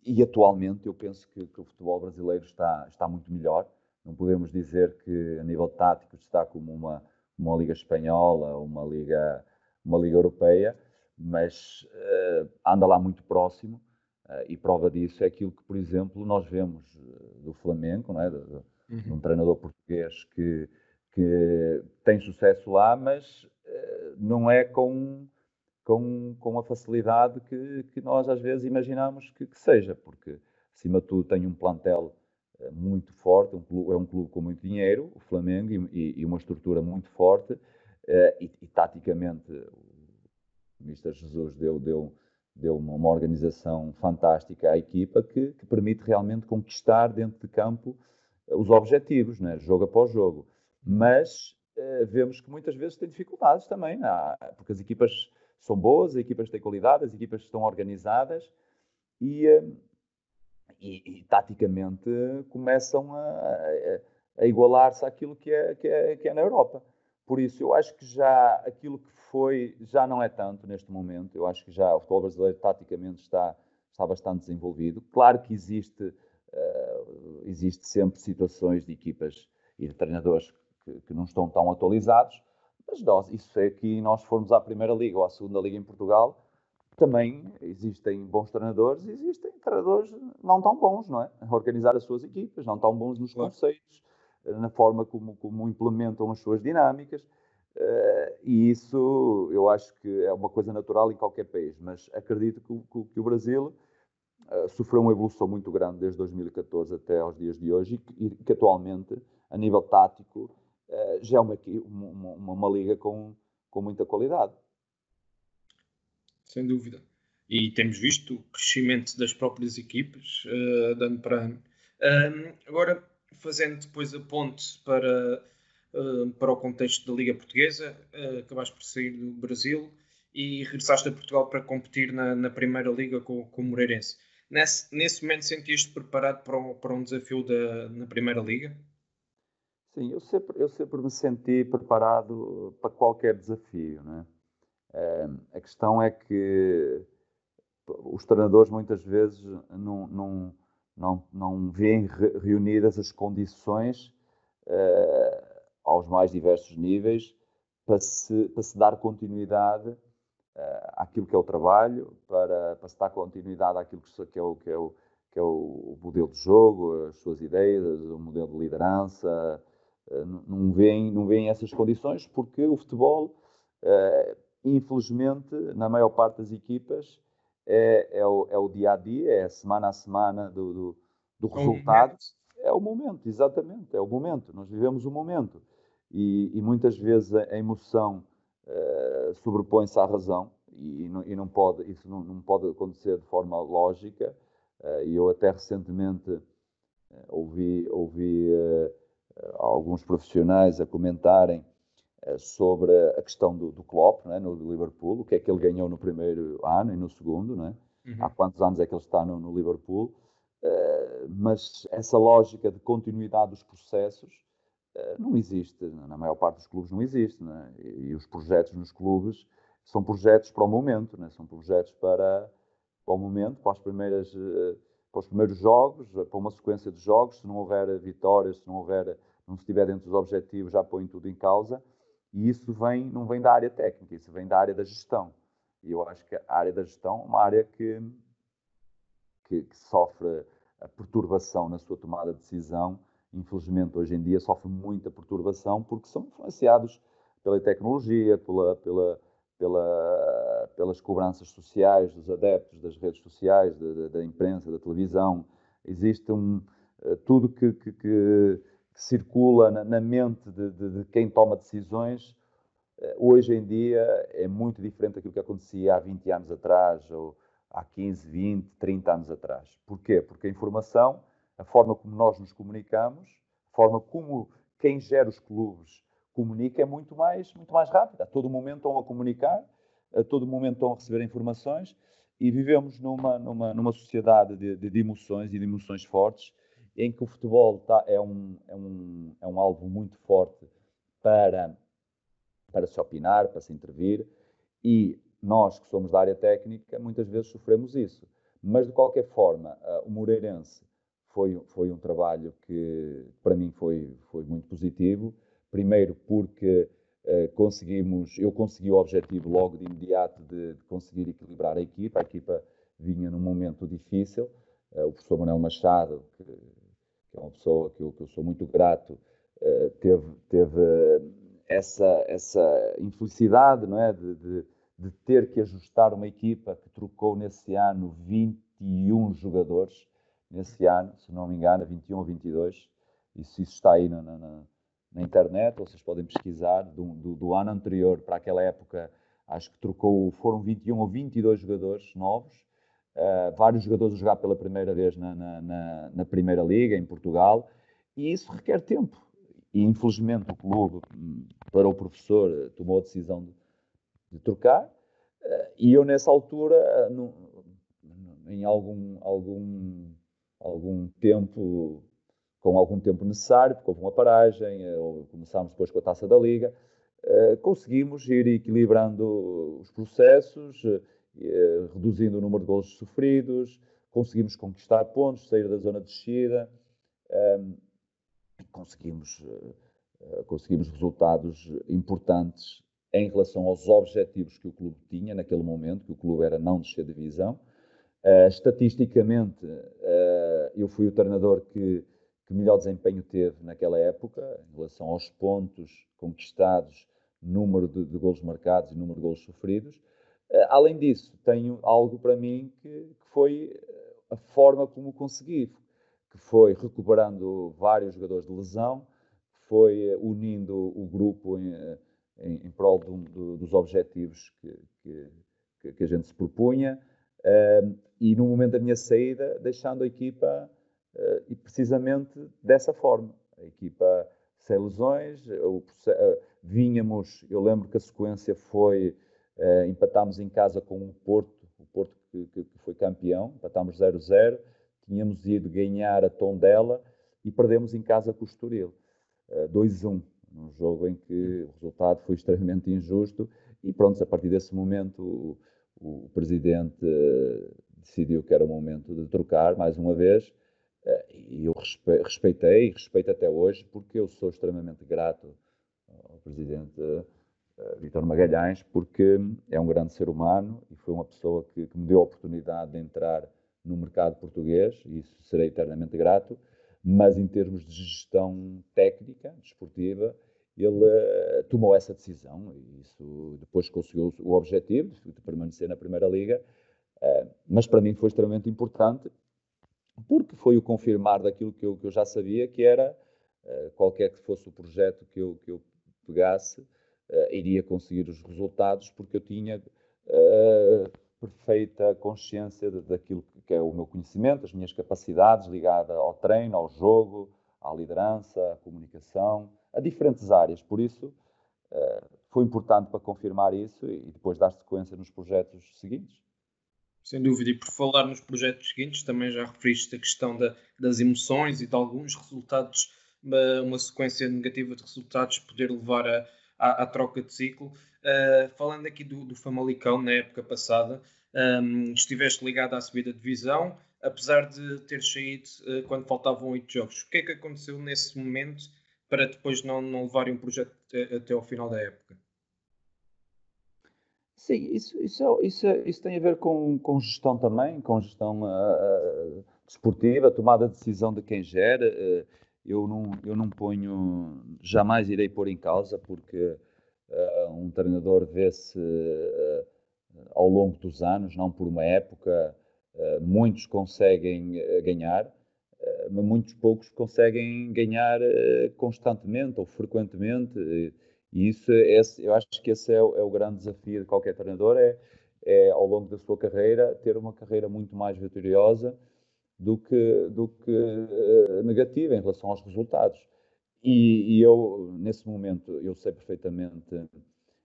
e atualmente eu penso que, que, o futebol brasileiro está, está muito melhor. Não podemos dizer que a nível tático está como uma uma liga espanhola, uma liga, uma liga europeia, mas uh, anda lá muito próximo uh, e prova disso é aquilo que, por exemplo, nós vemos eh, do Flamengo, não é? de, de, uhum. de um treinador português que, que tem sucesso lá, mas uh, não é com, com, com a facilidade que, que nós às vezes imaginamos que, que seja, porque acima de tudo tem um plantel muito forte, um clube, é um clube com muito dinheiro, o Flamengo, e, e uma estrutura muito forte, uh, e, e, taticamente o Mr. Jesus deu, deu, deu uma, uma, organização fantástica à equipa que, que, permite realmente conquistar dentro de campo uh, os objetivos, né, jogo após jogo. Mas uh, vemos que muitas vezes tem dificuldades também, é? porque as equipas são boas, as equipas têm qualidade, as equipas estão organizadas e e, e taticamente começam a, a, a igualar-se àquilo que é, que, é, que é na Europa. Por isso, eu acho que já aquilo que foi, já não é tanto neste momento. Eu acho que já o futebol brasileiro, taticamente, está, está bastante desenvolvido. Claro que existe, uh, existe sempre situações de equipas e de treinadores que, que não estão tão atualizados, mas nós, isso é que nós formos à Primeira Liga ou à Segunda Liga em Portugal, também existem bons treinadores e existem treinadores não tão bons, não é? A organizar as suas equipas, não tão bons nos claro. conceitos, eh, na forma como, como implementam as suas dinâmicas. Uh, e isso eu acho que é uma coisa natural em qualquer país, mas acredito que, que, que o Brasil uh, sofreu uma evolução muito grande desde 2014 até aos dias de hoje e que, que atualmente, a nível tático, uh, já é uma, uma, uma, uma liga com, com muita qualidade sem dúvida. E temos visto o crescimento das próprias equipas, uh, de ano para ano. Uh, agora, fazendo depois a ponte para, uh, para o contexto da Liga Portuguesa, uh, acabaste por sair do Brasil e regressaste a Portugal para competir na, na Primeira Liga com, com o Moreirense. Nesse, nesse momento sentiste preparado para um, para um desafio da, na Primeira Liga? Sim, eu sempre, eu sempre me senti preparado para qualquer desafio, não é? A questão é que os treinadores muitas vezes não, não, não, não veem reunidas as condições uh, aos mais diversos níveis para se, para se dar continuidade uh, àquilo que é o trabalho, para, para se dar continuidade àquilo que é o, que é o, que é o modelo de jogo, as suas ideias, o modelo de liderança. Uh, não, veem, não essas condições porque o futebol infelizmente, na maior parte das equipas, é, é, o, é o dia a dia, é a semana a semana do, do, do é resultado. É o momento, exatamente, é o momento. Nós vivemos o momento. E, e muitas vezes a emoção uh, sobrepõe-se à razão e, não, e não pode, isso não, não, pode acontecer de forma lógica. Uh, e eu até recentemente uh, ouvi, ouvi alguns profissionais a comentarem eh, sobre a questão do, do Klopp né, no Liverpool, o que é que ele ganhou no primeiro ano e no segundo, né? Uhum. há quantos anos é que ele está no, no Liverpool, uh, mas essa lógica de continuidade dos processos uh, não existe, na maior parte dos clubes não existe, né? e, e, os projetos nos clubes são projetos para o momento, são projetos para, para o momento, para, as primeiras, uh, para os primeiros jogos, para uma sequência de jogos, se não houver vitórias, se não houver, não estiver dentro dos objetivos, já põe tudo em causa, e isso vem, não vem da área técnica, isso vem da área da gestão. E eu acho que a área da gestão é uma área que, que, que sofre a perturbação na sua tomada de decisão. Infelizmente, hoje em dia, sofre muita perturbação porque são influenciados pela tecnologia, pela, pela, pela, pelas cobranças sociais dos adeptos das redes sociais, da, da imprensa, da televisão. Existe um, eh, tudo que, que, que que circula na, na mente de, de, de, quem toma decisões, eh, hoje em dia é muito diferente daquilo que acontecia há 20 anos atrás, ou há 15, 20, 30 anos atrás. Porquê? Porque a informação, a forma como nós nos comunicamos, a forma como quem gera os clubes comunica é muito mais, muito mais rápida. A todo momento estão a comunicar, a todo momento estão a receber informações e vivemos numa, numa, numa sociedade de, de emoções e de emoções fortes em que o futebol tá, é, um, é, um, é um alvo muito forte para, para se opinar, para se intervir, e nós que somos da área técnica muitas vezes sofremos isso. Mas, de qualquer forma, o Moreirense foi, foi um trabalho que, para mim, foi, foi muito positivo. Primeiro porque uh, conseguimos, eu consegui o objetivo logo de imediato de, de conseguir equilibrar a equipa. A equipa vinha num momento difícil. Uh, o professor Manuel Machado, que que é uma pessoa que eu, que eu sou muito grato, uh, teve, teve essa, essa infelicidade não é? De, de, de, ter que ajustar uma equipa que trocou nesse ano 21 jogadores, nesse ano, se não me engano, 21 ou 22, isso, isso está aí na, na, na internet, vocês podem pesquisar, do, do, do, ano anterior para aquela época, acho que trocou, foram 21 ou 22 jogadores novos, uh, vários jogadores a jogar pela primeira vez na, na, na, na, Primeira Liga, em Portugal, e isso requer tempo. E infelizmente o clube, para o professor, tomou a decisão de, de trocar, uh, e eu nessa altura, no, em algum, algum, algum tempo, com algum tempo necessário, porque houve uma paragem, começámos depois com a taça da Liga, conseguimos ir equilibrando os processos, reduzindo o número de gols sofridos, conseguimos conquistar pontos, sair da zona de descida, conseguimos, conseguimos resultados importantes em relação aos objetivos que o clube tinha naquele momento, que o clube era não descer de divisão. Uh, estatisticamente, eu fui o treinador que, que, melhor desempenho teve naquela época, em relação aos pontos conquistados, número de, de marcados e número de golos sofridos. Uh, além disso, tenho algo para mim que, que, foi a forma como consegui, que foi recuperando vários jogadores de lesão, foi unindo o grupo em, em, em prol do, do, dos objetivos que, que, que, a gente se propunha. Uh, e no momento da minha saída, deixando a equipa uh, e precisamente dessa forma. A equipa sem lesões, o, uh, vínhamos, eu lembro que a sequência foi, uh, empatámos em casa com o Porto, o Porto que, que, que foi campeão, empatámos 0-0, tínhamos ido ganhar a Tondela e perdemos em casa com o Estoril, 2-1 num jogo em que o resultado foi extremamente injusto e pronto, a partir desse momento o, o presidente uh, decidiu que era o momento de trocar mais uma vez uh, e eu respeitei e respeito até hoje porque eu sou extremamente grato ao presidente uh, Vítor Magalhães porque é um grande ser humano e foi uma pessoa que, que me deu a oportunidade de entrar no mercado português e isso serei eternamente grato mas em termos de gestão técnica, desportiva, ele uh, tomou essa decisão e isso depois conseguiu o objetivo de permanecer na Primeira Liga, uh, mas para mim foi extremamente importante porque foi o confirmar daquilo que eu, que eu já sabia, que era uh, qualquer que fosse o projeto que eu, que eu pegasse, iria conseguir os resultados porque eu tinha perfeita consciência de, daquilo que é o meu conhecimento, as minhas capacidades ligadas ao treino, ao jogo, à liderança, à comunicação, a diferentes áreas. Por isso, eh, foi importante para confirmar isso e depois dar sequência nos projetos seguintes. Sem dúvida, e por falar nos projetos seguintes, também já referiste a questão da, das emoções e de alguns resultados, uma, sequência negativa de resultados poder levar a, à, à troca de ciclo. Uh, falando aqui do, do, Famalicão, na época passada, um, estiveste ligado à subida de divisão, apesar de ter saído uh, quando faltavam oito jogos. O que é que aconteceu nesse momento para depois não, não levarem o projeto até, até ao final da época? Sim, isso, isso, isso, isso tem a ver com, com gestão também, com gestão uh, desportiva, tomada de decisão de quem gera. Eu não, eu não ponho, jamais irei pôr em causa, porque uh, um treinador vê-se uh, ao longo dos anos, não por uma época, uh, muitos conseguem ganhar, mas muitos poucos conseguem ganhar constantemente ou frequentemente. E isso, esse, eu acho que esse é o, é o, grande desafio de qualquer treinador, é, é ao longo da sua carreira ter uma carreira muito mais vitoriosa do que, do que uh, negativa em relação aos resultados. E, e, eu, nesse momento, eu sei perfeitamente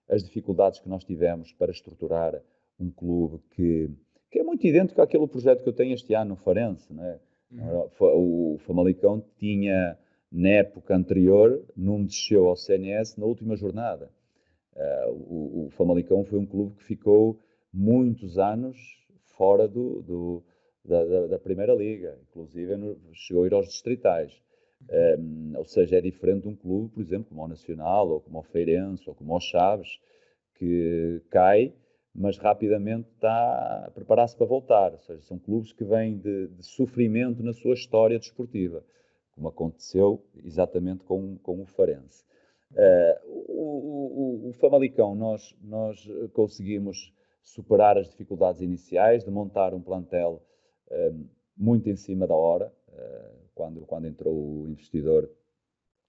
as dificuldades que nós tivemos para estruturar um clube que, que é muito idêntico àquele projeto que eu tenho este ano no Farense. Né? Uhum. O Famalicão tinha, na época anterior, não desceu ao CNS na última jornada. Uh, o, o Famalicão foi um clube que ficou muitos anos fora do, do da, da, da, Primeira Liga, inclusive chegou a ir aos distritais. Um, ou seja, é diferente de um clube, por exemplo, como o Nacional, ou como o Feirense, ou como o Chaves, que cai, mas rapidamente está a preparar-se para voltar. Ou seja, são clubes que vêm de, de, sofrimento na sua história desportiva, como aconteceu exatamente com, com o Farense. Uh, o, o, o, Famalicão, nós, nós conseguimos superar as dificuldades iniciais de montar um plantel muito em cima da hora. Ah, quando, quando entrou o investidor,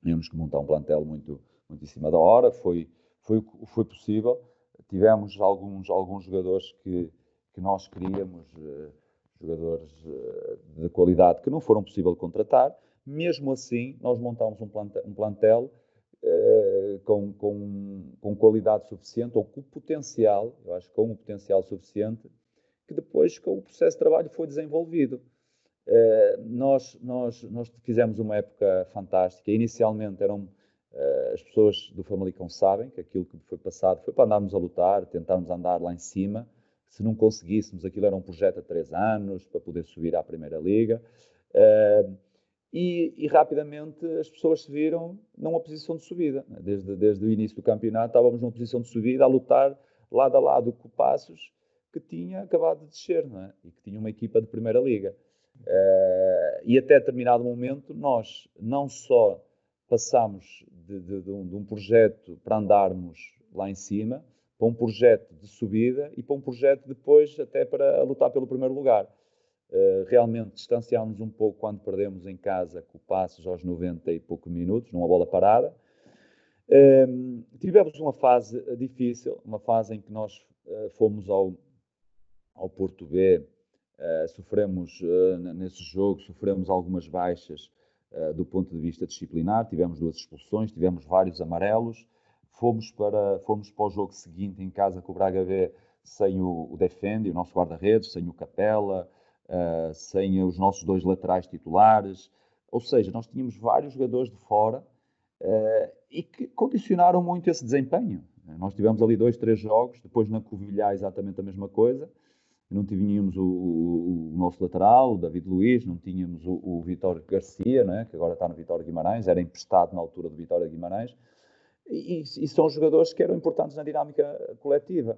tínhamos que montar um plantel muito, muito em cima da hora. Foi, foi, foi possível. Tivemos alguns, alguns jogadores que, que nós queríamos, ah, jogadores ah, de qualidade que não foram possível contratar. Mesmo assim, nós montámos um plantel, um plantel com, com, com qualidade suficiente, ou com potencial, eu acho que com o potencial suficiente que depois, com o processo de trabalho, foi desenvolvido. Uh, nós, nós, nós fizemos uma época fantástica. Inicialmente eram uh, as pessoas do Famalicão sabem que aquilo que foi passado foi para andarmos a lutar, tentarmos andar lá em cima. Se não conseguíssemos, aquilo era um projeto a três anos para poder subir à Primeira Liga. Uh, e, e, rapidamente as pessoas se viram numa posição de subida. Né? Desde, desde o início do campeonato estávamos numa posição de subida a lutar lado a lado com Passos, que tinha acabado de descer é? e que tinha uma equipa de Primeira Liga. Uh, e até determinado momento nós não só passámos de, de, de, um, de, um, projeto para andarmos lá em cima, para um projeto de subida e para um projeto depois até para lutar pelo primeiro lugar. Uh, realmente distanciámos um pouco quando perdemos em casa com Passos aos 90 e poucos minutos, numa bola parada. Uh, tivemos uma fase difícil, uma fase em que nós fomos ao, ao Porto B, sofremos nesse jogo, sofremos algumas baixas do ponto de vista disciplinar, tivemos duas expulsões, tivemos vários amarelos, fomos para, fomos para o jogo seguinte em casa com o Braga B sem o, o Defendi, o nosso guarda-redes, sem o Capela, uh, sem os nossos dois laterais titulares. Ou seja, nós tínhamos vários jogadores de fora uh, e que condicionaram muito esse desempenho. Nós tivemos ali dois, três jogos, depois na Covilhã exatamente a mesma coisa. Não tínhamos o, o, o nosso lateral, o David Luiz, não tínhamos o, o Vitório Garcia, né, que agora está no Vitório Guimarães, era emprestado na altura do Vitório Guimarães. E, e, são jogadores que eram importantes na dinâmica coletiva.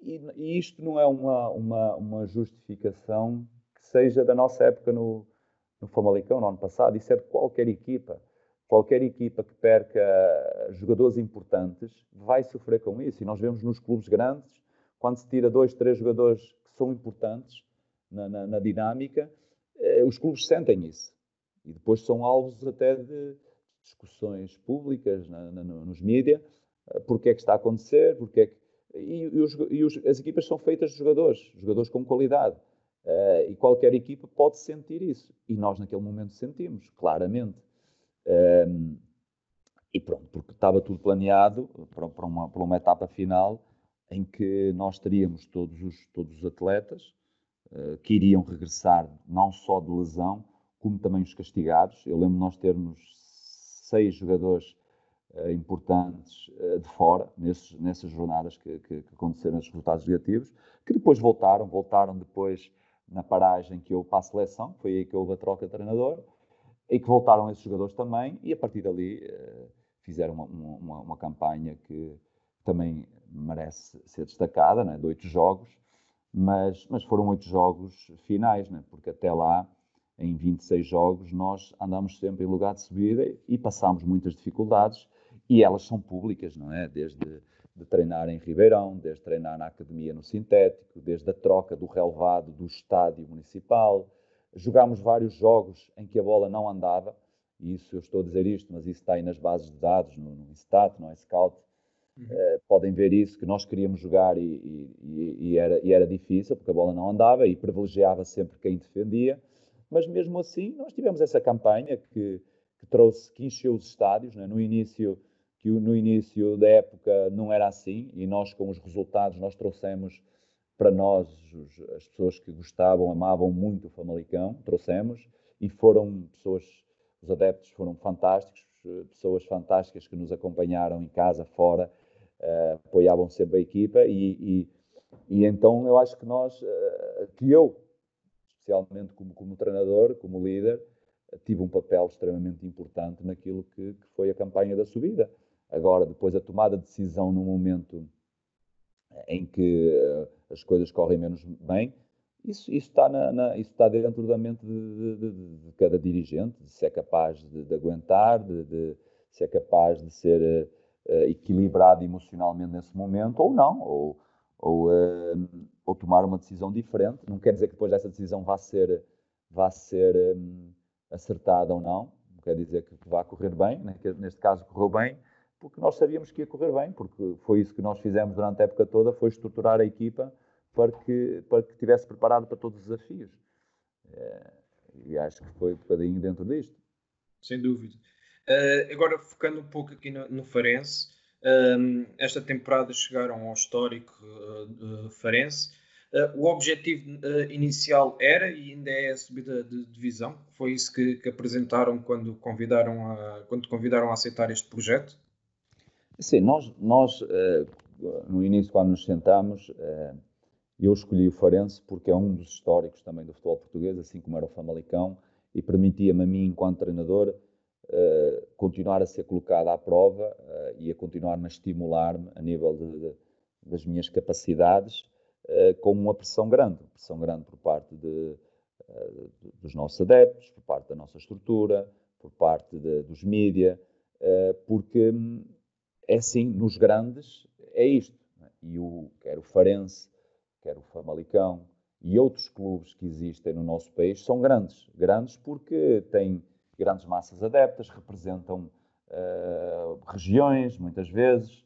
E, e isto não é uma, uma, uma justificação seja da nossa época no, no Famalicão, no ano passado, isso é de qualquer equipa. Qualquer equipa que perca jogadores importantes vai sofrer com isso. E nós vemos nos clubes grandes, quando se tira dois, três jogadores que são importantes na, na, na dinâmica, eh, os clubes sentem isso. E depois são alvos até de discussões públicas na, nos mídias, eh, porque é que está a acontecer, porque é que... E, e, os, e os, as equipas são feitas de jogadores, jogadores com qualidade. Uh, e qualquer equipa pode sentir isso. E nós, naquele momento, sentimos, claramente. Um, ehm, e pronto, porque estava tudo planeado para, para, uma, para uma etapa final em que nós teríamos todos os, todos os atletas uh, que iriam regressar, não só de lesão, como também os castigados. Eu lembro nós termos seis jogadores uh, importantes de fora, nesses, nessas jornadas que, que, que aconteceram, esses resultados negativos, que depois voltaram, voltaram depois na paragem que houve para a seleção, foi aí que houve a troca de treinador, e que voltaram esses jogadores também, e a partir dali fizeram uma, uma, uma, campanha que também merece ser destacada, né? de oito jogos, mas, mas foram oito jogos finais, né? porque até lá, em 26 jogos, nós andamos sempre em lugar de subida e passamos muitas dificuldades, e elas são públicas, não é? Desde de treinar em Ribeirão, desde treinar na academia no sintético, desde a troca do relevado do estádio municipal. Jogámos vários jogos em que a bola não andava, e isso eu estou a dizer isto, mas isso está aí nas bases de dados, no, no Stat, no Scout. Uhum. Uh, podem ver isso, que nós queríamos jogar e, e, e, era, e era difícil, porque a bola não andava e privilegiava sempre quem defendia. Mas mesmo assim, nós tivemos essa campanha que, que trouxe, que encheu os estádios. Né? No início, que no início da época não era assim e nós com os resultados nós trouxemos para nós os, as pessoas que gostavam, amavam muito o Famalicão, trouxemos e foram pessoas, os adeptos foram fantásticos, pessoas fantásticas que nos acompanharam em casa, fora, uh, apoiavam sempre a equipa e, e, e, então eu acho que nós, uh, que eu, especialmente como, como treinador, como líder, tive um papel extremamente importante naquilo que, que foi a campanha da subida. Agora, depois a tomada de decisão no momento em que uh, as coisas correm menos bem, isso, isso, está, na, na, isso está dentro da mente de, de, de, de cada dirigente, de se é capaz de, aguentar, de, se é capaz de ser uh, equilibrado emocionalmente nesse momento ou não, ou, ou, uh, ou, tomar uma decisão diferente. Não quer dizer que depois dessa decisão vá ser, vá ser um, acertada ou não, não quer dizer que, vá correr bem, né? neste caso correu bem, porque nós sabíamos que ia correr bem, porque foi isso que nós fizemos durante a época toda, foi estruturar a equipa para que, para que estivesse preparado para todos os desafios. E acho que foi um bocadinho dentro disto. Sem dúvida. Uh, agora, focando um pouco aqui no, no Farense, um, esta temporada chegaram ao histórico uh, Farense. Uh, o objetivo uh, inicial era e ainda é a subida de divisão. Foi isso que, que, apresentaram quando convidaram a quando convidaram a aceitar este projeto. Sim, nós nós uh, no início quando nos sentámos eu escolhi o Farense porque é um dos históricos também do futebol português, assim como era o Famalicão, e permitia-me a mim, enquanto treinador, continuar a ser colocado à prova e a continuar a estimular-me a nível de, de, das minhas capacidades eh, com uma pressão grande, pressão grande por parte de, eh, dos nossos adeptos, por parte da nossa estrutura, por parte dos mídia, porque hum, é assim, nos grandes é isto. É? E o, quer o Farense, quer o Famalicão e outros clubes que existem no nosso país são grandes. Grandes porque têm grandes massas adeptas, representam uh, regiões, muitas vezes,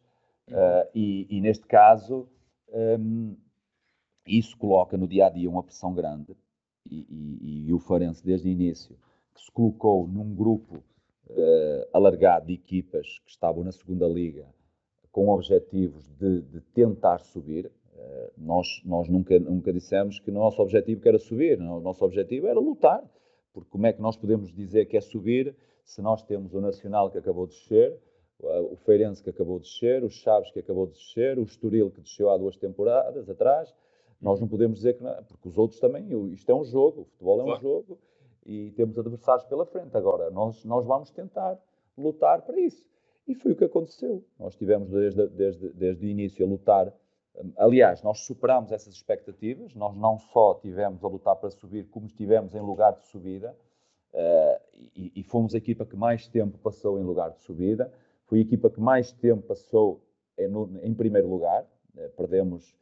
uh, e, e, neste caso um, isso coloca no dia a dia uma pressão grande e, e, e o Farense, desde o início, que se colocou num grupo uh, alargado de equipas que estavam na segunda liga com objetivos de, de tentar subir. Nós nós nunca, nunca dissemos que o nosso objetivo era subir, o nosso objetivo era lutar. Porque como é que nós podemos dizer que é subir se nós temos o Nacional que acabou de descer, o Feirense que acabou de descer, o Chaves que acabou de descer, o Estoril que desceu há duas temporadas atrás, nós não podemos dizer que não, porque os outros também, isto é um jogo, o futebol é um claro. jogo e temos adversários pela frente. Agora, nós, nós vamos tentar lutar para isso. E foi o que aconteceu. Nós tivemos desde, desde, desde o início a lutar. Aliás, nós superamos essas expectativas. Nós não só tivemos a lutar para subir, como estivemos em lugar de subida. Uh, e, e, fomos a equipa que mais tempo passou em lugar de subida. Foi a equipa que mais tempo passou em, no, em primeiro lugar. Uh, perdemos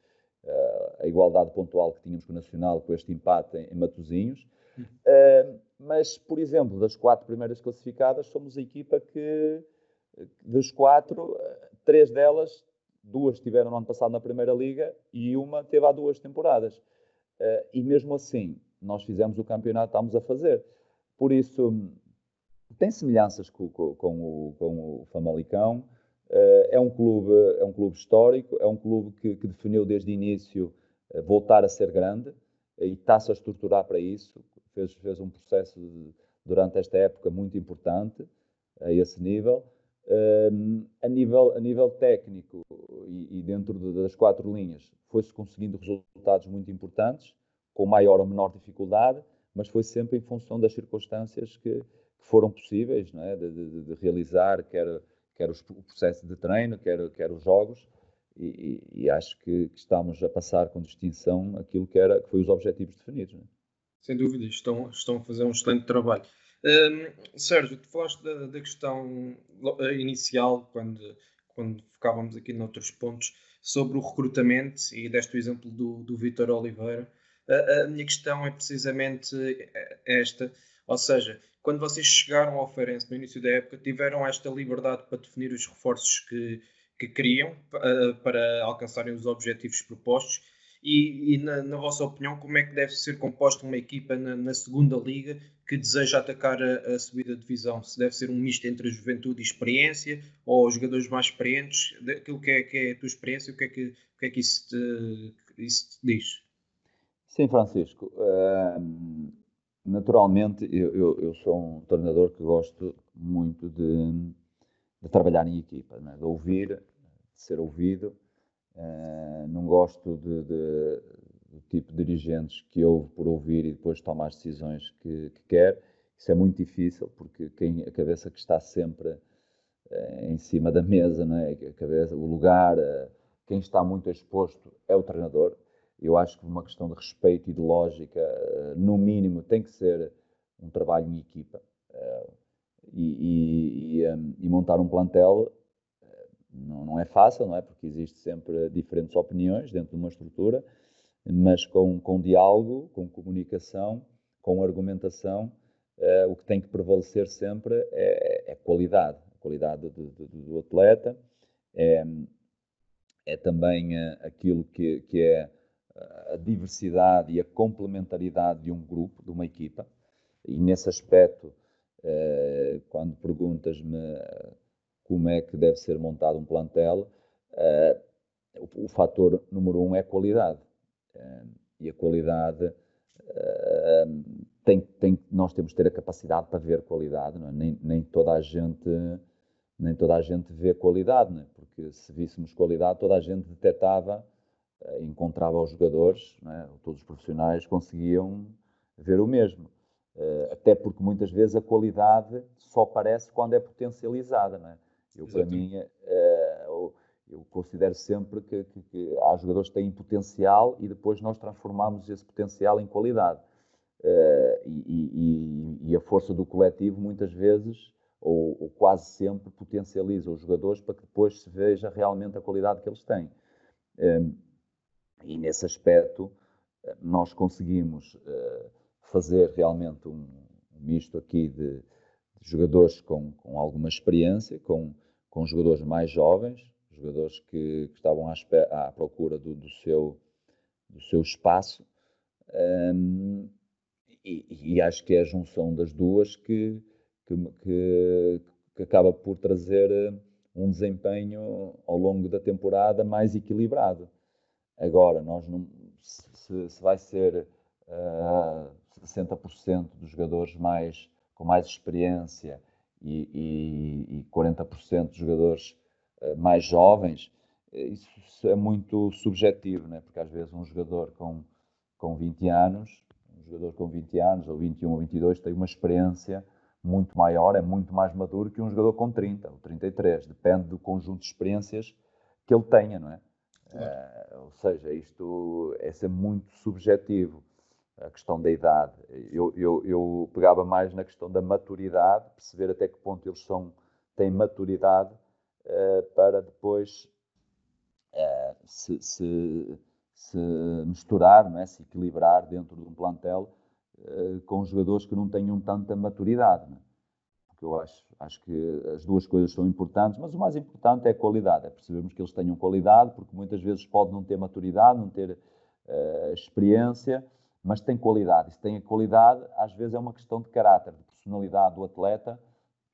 uh, a igualdade pontual que tínhamos com o Nacional, com este empate em, em Matosinhos. Uh, mas, por exemplo, das quatro primeiras classificadas, somos a equipa que, dos quatro, três delas, duas estiveram no ano passado na Primeira Liga e uma teve há duas temporadas. Uh, e mesmo assim, nós fizemos o campeonato que estamos a fazer. Por isso, tem semelhanças com, com, com, o, com o Famalicão, eh, é um clube, é um clube histórico, é um clube que, que definiu desde o início eh, voltar a ser grande e está-se a estruturar para isso. Fez, fez um processo de, durante esta época muito importante a esse nível. Um, a, nível a nível técnico e, e dentro de, das quatro linhas, foi-se conseguindo resultados muito importantes, com maior ou menor dificuldade, mas foi sempre em função das circunstâncias que, que foram possíveis não é? de, de, de realizar, quer quer os, o processo de treino, quer, quer os jogos, e, e, e acho que, que, estamos a passar com distinção aquilo que, era, que foi os objetivos definidos. É? Sem dúvida, estão, estão a fazer um excelente trabalho. Um, Sérgio, tu falaste da, da, questão inicial, quando, quando focávamos aqui noutros pontos, sobre o recrutamento, e deste o exemplo do, do Vitor Oliveira. A, a minha questão é precisamente esta, ou seja, quando vocês chegaram ao Feirense no início da época, tiveram esta liberdade para definir os reforços que, que queriam uh, para alcançarem os objetivos propostos? E, e na, na, vossa opinião, como é que deve ser composta uma equipa na, na segunda liga que deseja atacar a, a, subida de divisão? Se deve ser um misto entre a juventude e experiência, ou os jogadores mais experientes? Aquilo que é, que é a tua experiência, o que é que, o que, é que isso, te, isso te diz? Sim, Francisco. Uh, Naturalmente, eu, eu, eu, sou um treinador que gosto muito de, de trabalhar em equipa, é? de ouvir, de ser ouvido. Uh, não gosto de, de, do tipo de dirigentes que ouve por ouvir e depois toma as decisões que, que quer. Isso é muito difícil, porque quem, a cabeça que está sempre uh, em cima da mesa, não é? a cabeça, o lugar, uh, quem está muito exposto é o treinador eu acho que uma questão de respeito e de lógica, eh, no mínimo, tem que ser um trabalho em equipa. Eh, e, e, ehm, e, montar um plantel eh, não, não, é fácil, não é? Porque existe sempre diferentes opiniões dentro de uma estrutura, mas com, com diálogo, com comunicação, com argumentação, o que tem que prevalecer sempre é, é qualidade, a qualidade do, do, do atleta, é, é também aquilo que, que é a diversidade e a complementaridade de um grupo, de uma equipa. E nesse aspecto, eh, quando perguntas-me como é que deve ser montado um plantel, eh, o, fator número um é qualidade. E a qualidade tem, tem, nós temos que ter a capacidade para ver qualidade, é? nem, nem, toda a gente nem toda a gente vê qualidade, é? porque se víssemos qualidade toda a gente detectava, eh, encontrava os jogadores, é? todos os profissionais conseguiam ver o mesmo, eh, até porque muitas vezes a qualidade só aparece quando é potencializada, não é? Eu para mim eh, eu considero sempre que, que, que, há jogadores que têm potencial e depois nós transformamos esse potencial em qualidade. Uh, e, e, e, a força do coletivo muitas vezes, ou, ou, quase sempre, potencializa os jogadores para que depois se veja realmente a qualidade que eles têm. Uh, e nesse aspecto nós conseguimos uh, fazer realmente um, um misto aqui de, de jogadores com, com, alguma experiência, com, com jogadores mais jovens, jogadores que, que estavam à, à procura do, do, seu, do seu espaço. Um, e, e, acho que é a junção das duas que, que, que, que acaba por trazer eh, um desempenho ao longo da temporada mais equilibrado. Agora, nós não, se, se vai ser uh, 60% dos jogadores mais, com mais experiência e, e, e 40% dos jogadores mais jovens, eh, isso é muito subjetivo, né? porque às vezes um jogador com, com 20 anos, um jogador com 20 anos, ou 21 ou 22, tem uma experiência muito maior, é muito mais maduro que um jogador com 30 ou 33, depende do conjunto de experiências que ele tenha, não é? Uh, ou seja, isto é ser muito subjetivo, a questão da idade. Eu, eu, eu pegava mais na questão da maturidade, perceber até que ponto eles são, têm maturidade eh, para depois eh, se, se, se, misturar, não é? se equilibrar dentro de um plantel eh, com jogadores que não tenham tanta maturidade. É? Porque eu acho, acho que as duas coisas são importantes, mas o mais importante é a qualidade, é percebermos que eles tenham qualidade, porque muitas vezes pode não ter maturidade, não ter uh, experiência, mas tem qualidade. E se tem a qualidade, às vezes é uma questão de caráter, de personalidade do atleta,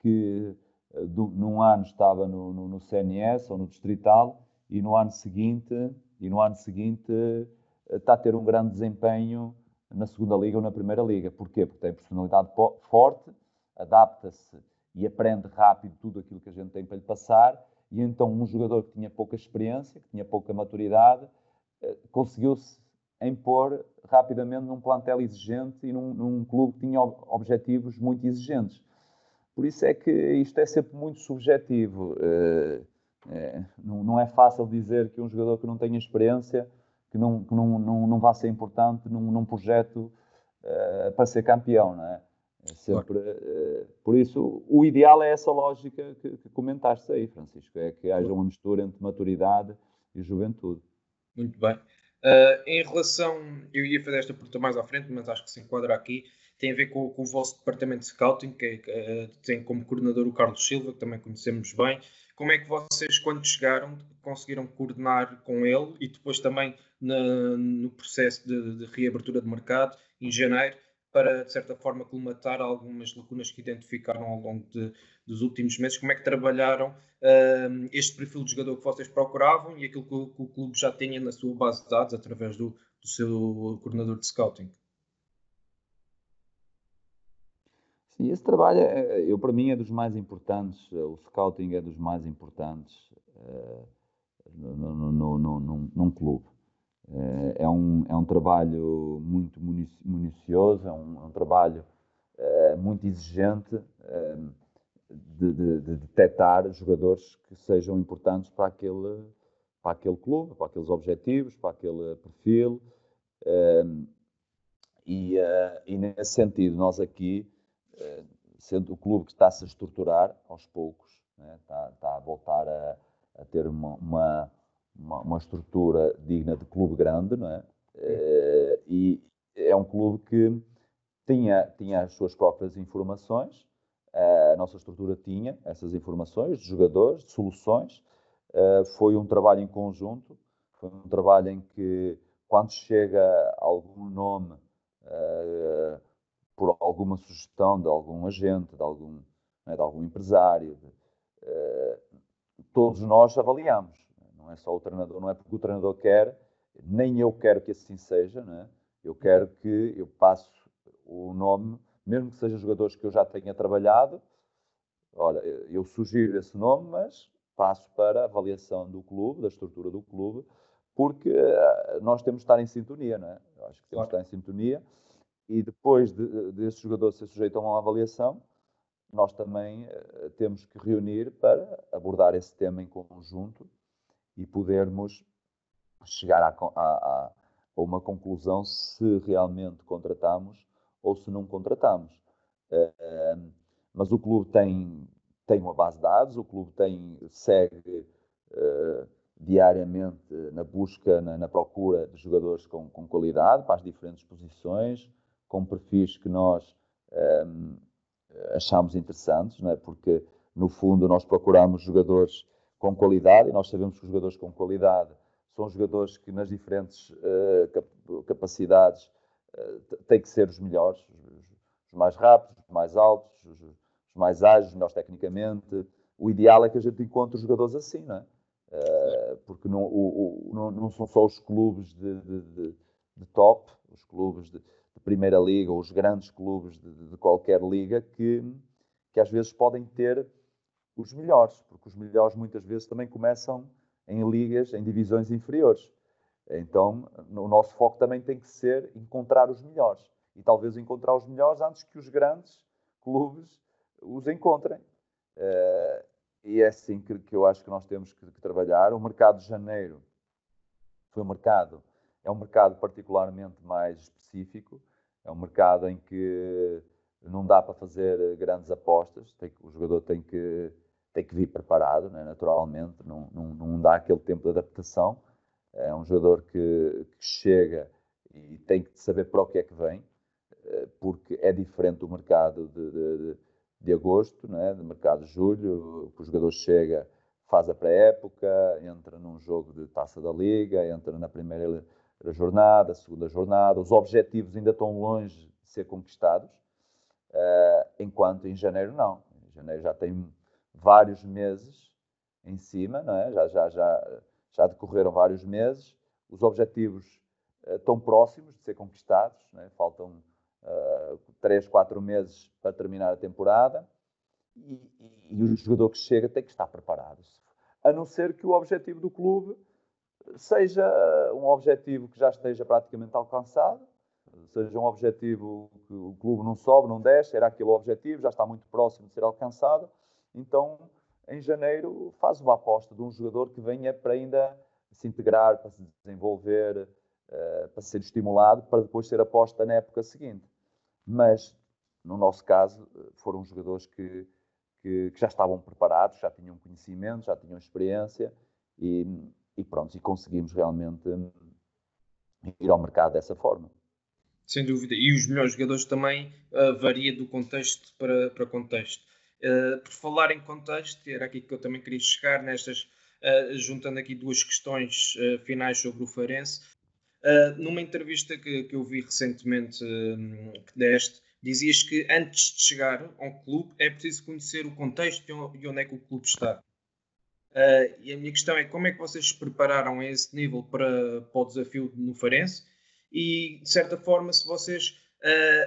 que do, num ano estava no, no, no, CNS ou no Distrital e no ano seguinte e no ano seguinte eh, está a ter um grande desempenho na segunda liga ou na primeira liga. Porquê? Porque tem personalidade forte, adapta-se e aprende rápido tudo aquilo que a gente tem para lhe passar e então um jogador que tinha pouca experiência, que tinha pouca maturidade, eh, conseguiu-se impor rapidamente num plantel exigente e num, num clube que tinha objetivos muito exigentes. Por isso é que isto é sempre muito subjetivo. É, não, não, é fácil dizer que um jogador que não tenha experiência, que não, que não, não, não vá ser importante num, num projeto uh, para ser campeão, não é? é sempre, uh, por isso, o ideal é essa lógica que, que comentaste aí, Francisco, é que haja uma mistura entre maturidade e juventude. Muito bem. Uh, em relação, eu ia fazer esta pergunta mais à frente, mas acho que se enquadra aqui tem a ver com, com o vosso departamento de scouting, que, uh, tem como coordenador o Carlos Silva, que também conhecemos bem. Como é que vocês, quando chegaram, conseguiram coordenar com ele e depois também na, no processo de, de, reabertura de mercado, em janeiro, para, de certa forma, colmatar algumas lacunas que identificaram ao longo de, dos últimos meses? Como é que trabalharam uh, este perfil de jogador que vocês procuravam e aquilo que, que, o clube já tinha na sua base de dados através do, do seu coordenador de scouting? Sim, esse trabalho, é, eu para mim, é dos mais importantes. O scouting é dos mais importantes uh, no, no, no, num, num clube. Uh, é, um, é um trabalho muito minucioso, é um, é um trabalho uh, muito exigente de, de, de, detectar jogadores que sejam importantes para aquele, para aquele clube, para aqueles objetivos, para aquele perfil. E, e nesse sentido, nós aqui eh, sendo o clube que está-se a estruturar aos poucos, né? está, está, a voltar a, a ter uma, uma, uma, estrutura digna de clube grande, não é? Eh, e é um clube que tinha, tinha as suas próprias informações, a nossa estrutura tinha essas informações de jogadores, de soluções. Eh, foi um trabalho em conjunto, foi um trabalho em que, quando chega algum nome por alguma sugestão de algum agente, de algum, né, de algum empresário. De, uh, todos nós avaliamos. Não é só o treinador, não é porque o treinador quer Nem eu quero que assim seja, né? eu quero que eu passe o nome, mesmo que sejam jogadores que eu já tenha trabalhado, olha, eu sugiro esse nome, mas passo para a avaliação do clube, da estrutura do clube, porque uh, nós temos de estar em sintonia, não é? Acho que temos claro. de estar em sintonia e depois de, desse jogador ser sujeito a uma avaliação, nós também uh, temos que reunir para abordar esse tema em conjunto e podermos chegar a, a, a, uma conclusão se realmente contratamos ou se não contratamos. Uh, mas o clube tem, tem uma base de dados, o clube tem, segue uh, diariamente na busca, na, na, procura de jogadores com, com qualidade para as diferentes posições, com perfis que nós um, achamos interessantes, não é? porque no fundo nós procuramos jogadores com qualidade e nós sabemos que os jogadores com qualidade são jogadores que nas diferentes uh, capacidades uh, têm que ser os melhores, os, mais rápidos, os mais altos, os, os mais ágeis, os melhores tecnicamente. O ideal é que a gente encontre jogadores assim, não é? Uh, porque não, o, o, não, não, são só os clubes de, de, de, de top, os clubes de, Primeira Liga, ou os grandes clubes de, qualquer liga, que, que às vezes podem ter os melhores, porque os melhores muitas vezes também começam em ligas, em divisões inferiores. Então, o nosso foco também tem que ser encontrar os melhores. E talvez encontrar os melhores antes que os grandes clubes os encontrem. Uh, e é assim que, que, eu acho que nós temos que, que, trabalhar. O mercado de janeiro foi um mercado, é um mercado particularmente mais específico. É um mercado em que não dá para fazer grandes apostas. Tem, o jogador tem que tem que vir preparado, né, naturalmente, não, não, não, dá aquele tempo de adaptação. É um jogador que, que, chega e tem que saber para o que é que vem, eh, porque é diferente do mercado de, de, de agosto, né, do mercado de julho, que o jogador chega, faz a pré-época, entra num jogo de taça da liga, entra na primeira jornada, segunda jornada, os objetivos ainda estão longe de ser conquistados, eh, enquanto em janeiro não. Em janeiro já tem vários meses em cima, não é? já, já, já, já decorreram vários meses, os objetivos uh, estão próximos de ser conquistados, é? faltam uh, três, quatro meses para terminar a temporada e, e, e, o jogador que chega tem que estar preparado, a não ser que o objetivo do clube seja um objetivo que já esteja praticamente alcançado, seja um objetivo que o clube não sobe, não desce, era aquele objetivo, já está muito próximo de ser alcançado, então, em janeiro, faz uma aposta de um jogador que venha para ainda se integrar, para se desenvolver, uh, para ser estimulado, para depois ser aposta na época seguinte. Mas, no nosso caso, foram jogadores que, que, que já estavam preparados, já tinham conhecimento, já tinham experiência e, e pronto, e conseguimos realmente ir ao mercado dessa forma. Sem dúvida. E os melhores jogadores também uh, varia do contexto para, para contexto. Uh, por falar em contexto, era aqui que eu também queria chegar nestas, uh, juntando aqui duas questões uh, finais sobre o Farense. numa entrevista que, que, eu vi recentemente que deste, dizias que antes de chegar a um clube é preciso conhecer o contexto e onde é que o clube está. E a minha questão é como é que vocês se prepararam a esse nível para, para o desafio no Farense e, de certa forma, se vocês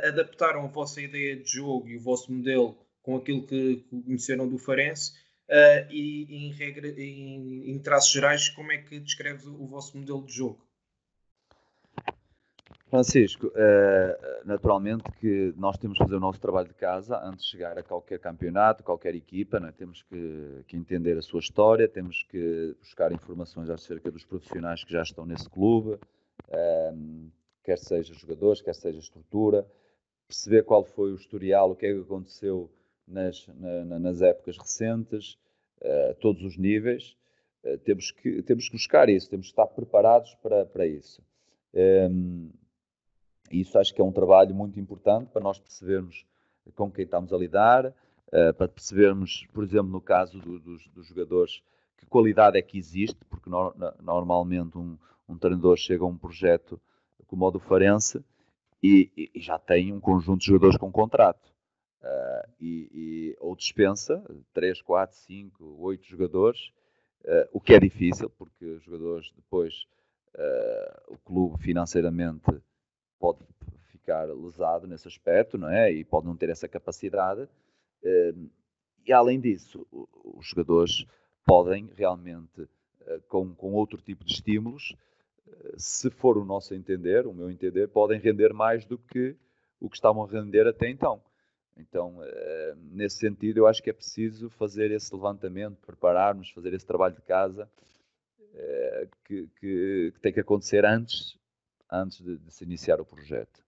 adaptaram a vossa ideia de jogo e o vosso modelo com aquilo que conheceram do Farense uh, e, em, regra, em, em traços gerais, como é que descreve o vosso modelo de jogo? Francisco, uh, naturalmente que nós temos que fazer o nosso trabalho de casa antes de chegar a qualquer campeonato, qualquer equipa, né? temos que, que, entender a sua história, temos que buscar informações acerca dos profissionais que já estão nesse clube, uh, quer seja jogadores, quer seja estrutura, perceber qual foi o historial, o que é que aconteceu nas, na, nas épocas recentes, a todos os níveis. Uh, temos, que, temos que buscar isso, temos que estar preparados para, para isso. Um, ehm, isso acho que é um trabalho muito importante para nós percebermos com quem estamos a lidar, uh, para percebermos, por exemplo, no caso do, dos, dos, jogadores, que qualidade é que existe, porque no, normalmente um, um, treinador chega a um projeto como o do Farense e, e, já tem um conjunto de jogadores com contrato. Uh, e, e, ou dispensa 3, 4, 5, 8 jogadores, uh, o que é difícil, porque os jogadores depois uh, o clube financeiramente pode ficar lesado nesse aspecto, não é? E pode não ter essa capacidade. Uh, e além disso, os jogadores podem realmente, uh, com, com outro tipo de estímulos, se for o nosso entender, o meu entender, podem render mais do que o que estavam a render até então. Então, nesse sentido, eu acho que é preciso fazer esse levantamento, prepararmos, fazer esse trabalho de casa eh, que, que, que, tem que acontecer antes, antes de, de se iniciar o projeto.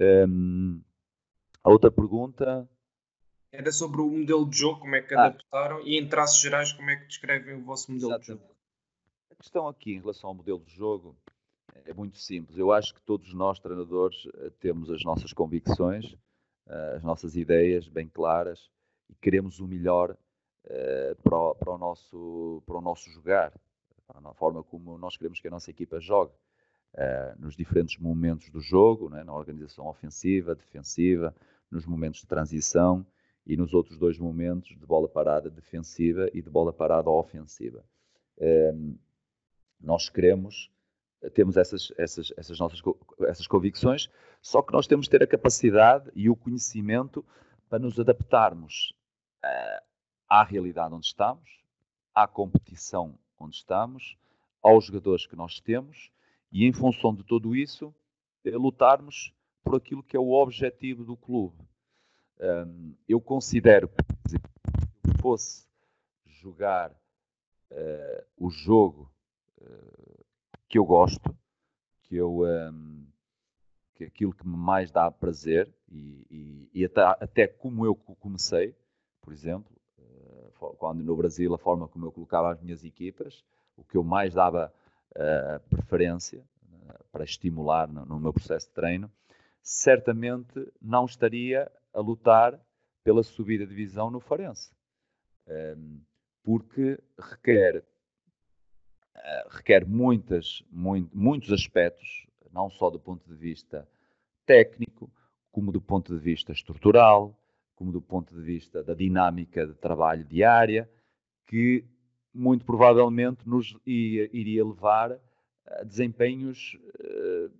Um, a outra pergunta. Era sobre o modelo de jogo, como é que ah. adaptaram e em traços gerais, como é que descrevem o vosso modelo Exatamente. de jogo? A questão aqui em relação ao modelo de jogo é muito simples. Eu acho que todos nós, treinadores, eh, temos as nossas convicções, eh, as nossas ideias bem claras e queremos o melhor para o, para o, nosso, para o nosso jogar na forma como nós queremos que a nossa equipa jogue, uh, nos diferentes momentos do jogo, né, na organização ofensiva, defensiva, nos momentos de transição e nos outros dois momentos de bola parada defensiva e de bola parada ofensiva. Uh, nós queremos, temos essas, essas, essas nossas essas convicções, só que nós temos de ter a capacidade e o conhecimento para nos adaptarmos uh, à realidade onde estamos, à competição onde estamos, aos jogadores que nós temos e, em função de tudo isso, é lutarmos por aquilo que é o objetivo do clube. Um, eu considero, que se fosse jogar uh, o jogo uh, que eu gosto, que eu um, que aquilo que me mais dá prazer e, e, e até, até, como eu comecei, por exemplo, quando no Brasil, a forma como eu colocava as minhas equipas, o que eu mais dava uh, preferência uh, para estimular no, no, meu processo de treino, certamente não estaria a lutar pela subida de divisão no Farense. Um, ehm, porque requer, uh, requer muitas, muito, muitos aspectos, não só do ponto de vista técnico, como do ponto de vista estrutural, como do ponto de vista da dinâmica de trabalho diária, que muito provavelmente nos iria levar a desempenhos uh,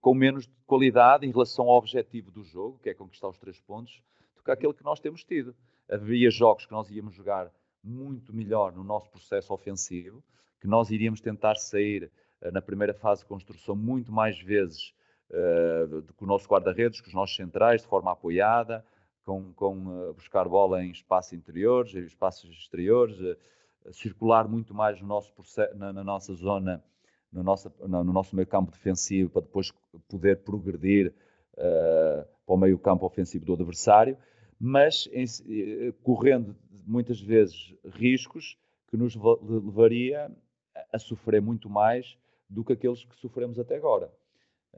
com menos qualidade em relação ao objetivo do jogo, que é conquistar os três pontos, do que aquele que nós temos tido. Havia jogos que nós íamos jogar muito melhor no nosso processo ofensivo, que nós iríamos tentar sair uh, na primeira fase de construção muito mais vezes uh, do que o nosso guarda-redes, que os nossos centrais, de forma apoiada, com, com buscar bola em espaços interiores, em espaços exteriores, circular muito mais no nosso na, na, nossa zona, no, nosso no, no nosso meio campo defensivo, para depois poder progredir uh, para o meio campo ofensivo do adversário, mas em, correndo muitas vezes riscos que nos levaria a sofrer muito mais do que aqueles que sofremos até agora.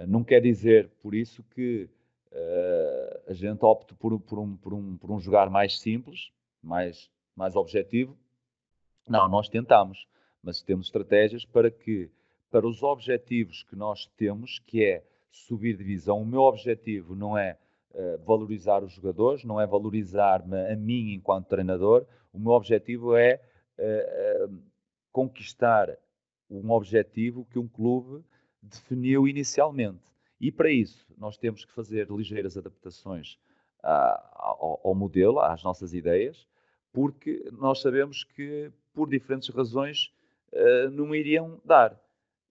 Não quer dizer, por isso, que uh, a gente opte por, por, um, por, um, por um jogar mais simples, mais, mais objetivo. Não, nós tentamos, mas temos estratégias para que, para os objetivos que nós temos, que é subir divisão, o meu objetivo não é uh, valorizar os jogadores, não é valorizar-me a mim enquanto treinador, o meu objetivo é uh, uh, conquistar um objetivo que um clube definiu inicialmente. E para isso, nós temos que fazer ligeiras adaptações ao, ao, modelo, às nossas ideias, porque nós sabemos que, por diferentes razões, uh, não iriam dar.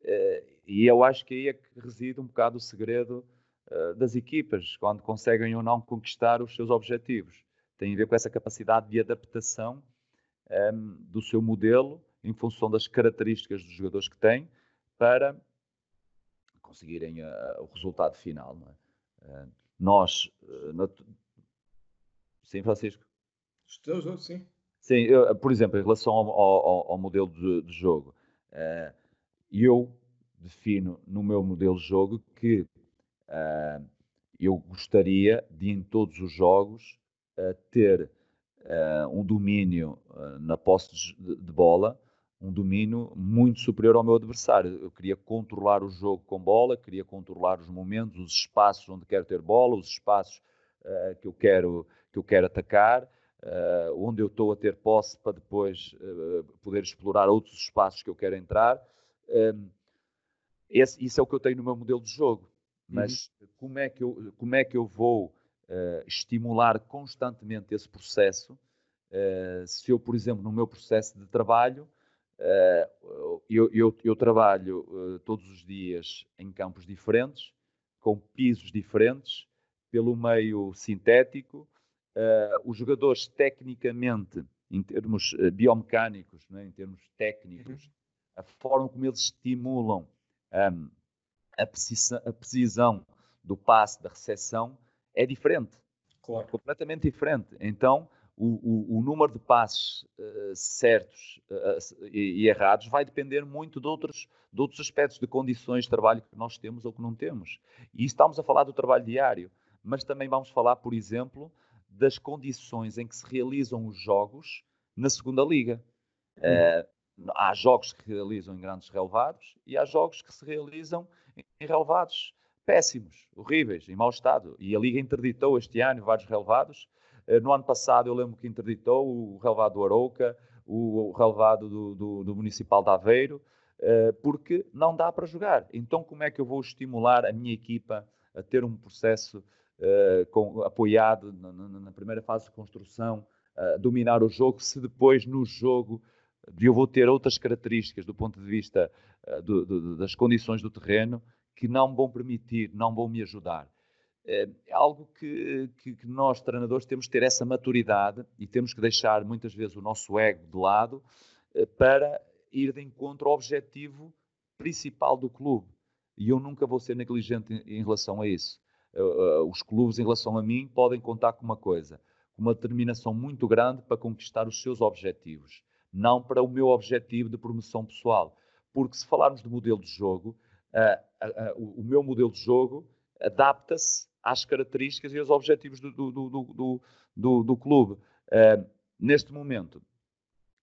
Uh, e eu acho que aí é que reside um bocado o segredo uh, das equipas, quando conseguem ou não conquistar os seus objetivos. Tem a ver com essa capacidade de adaptação um, ehm, do seu modelo em função das características dos jogadores que têm para conseguirem o resultado final. É? Nós, na... sim, Francisco? Estou, sim. Sim, eu, por exemplo, em relação ao, ao, ao modelo de, de jogo, eu defino no meu modelo de jogo que eu gostaria de, em todos os jogos, ter um domínio na posse de, de bola um domínio muito superior ao meu adversário. Eu queria controlar o jogo com bola, queria controlar os momentos, os espaços onde quero ter bola, os espaços uh, que, eu quero, que eu quero atacar, uh, onde eu estou a ter posse para depois uh, poder explorar outros espaços que eu quero entrar. Ehm, esse, isso é o que eu tenho no meu modelo de jogo. Mas uhum. como, é que eu, como é que eu vou uh, estimular constantemente esse processo? Se eu, por exemplo, no meu processo de trabalho, eu, eu, eu, trabalho todos os dias em campos diferentes, com pisos diferentes, pelo meio sintético, os jogadores tecnicamente, em termos biomecânicos, né, em termos técnicos, uhum. a forma como eles estimulam um, a, precisão, a precisão do passe, da recepção, é diferente. Claro. Completamente diferente. Então, o, o, o número de passes uh, certos uh, e, e, errados vai depender muito de outros, de outros aspectos de condições de trabalho que nós temos ou que não temos. E estamos a falar do trabalho diário, mas também vamos falar, por exemplo, das condições em que se realizam os jogos na segunda liga. Uh, há jogos que se realizam em grandes relevados e há jogos que se realizam em relevados péssimos, horríveis, em mau estado. E a Liga interditou este ano vários relevados. Eh, no ano passado, eu lembro que interditou o relevado do Arouca, o relevado do, do, do Municipal de Aveiro, eh, porque não dá para jogar. Então, como é que eu vou estimular a minha equipa a ter um processo uh, com, apoiado na, na, primeira fase de construção, uh, dominar o jogo, se depois no jogo eu vou ter outras características do ponto de vista uh, do, do, das condições do terreno que não vão permitir, não vão me ajudar. É algo que, que, que, nós, treinadores, temos que ter essa maturidade e temos que deixar muitas vezes o nosso ego de lado eh, para ir de encontro ao objetivo principal do clube. E eu nunca vou ser negligente em, em relação a isso. Uh, os clubes, em relação a mim, podem contar com uma coisa: com uma determinação muito grande para conquistar os seus objetivos não para o meu objetivo de promoção pessoal. Porque se falarmos de modelo de jogo, uh, uh, o meu modelo de jogo adapta-se às características e aos objetivos do, do, do, do, clube. neste momento,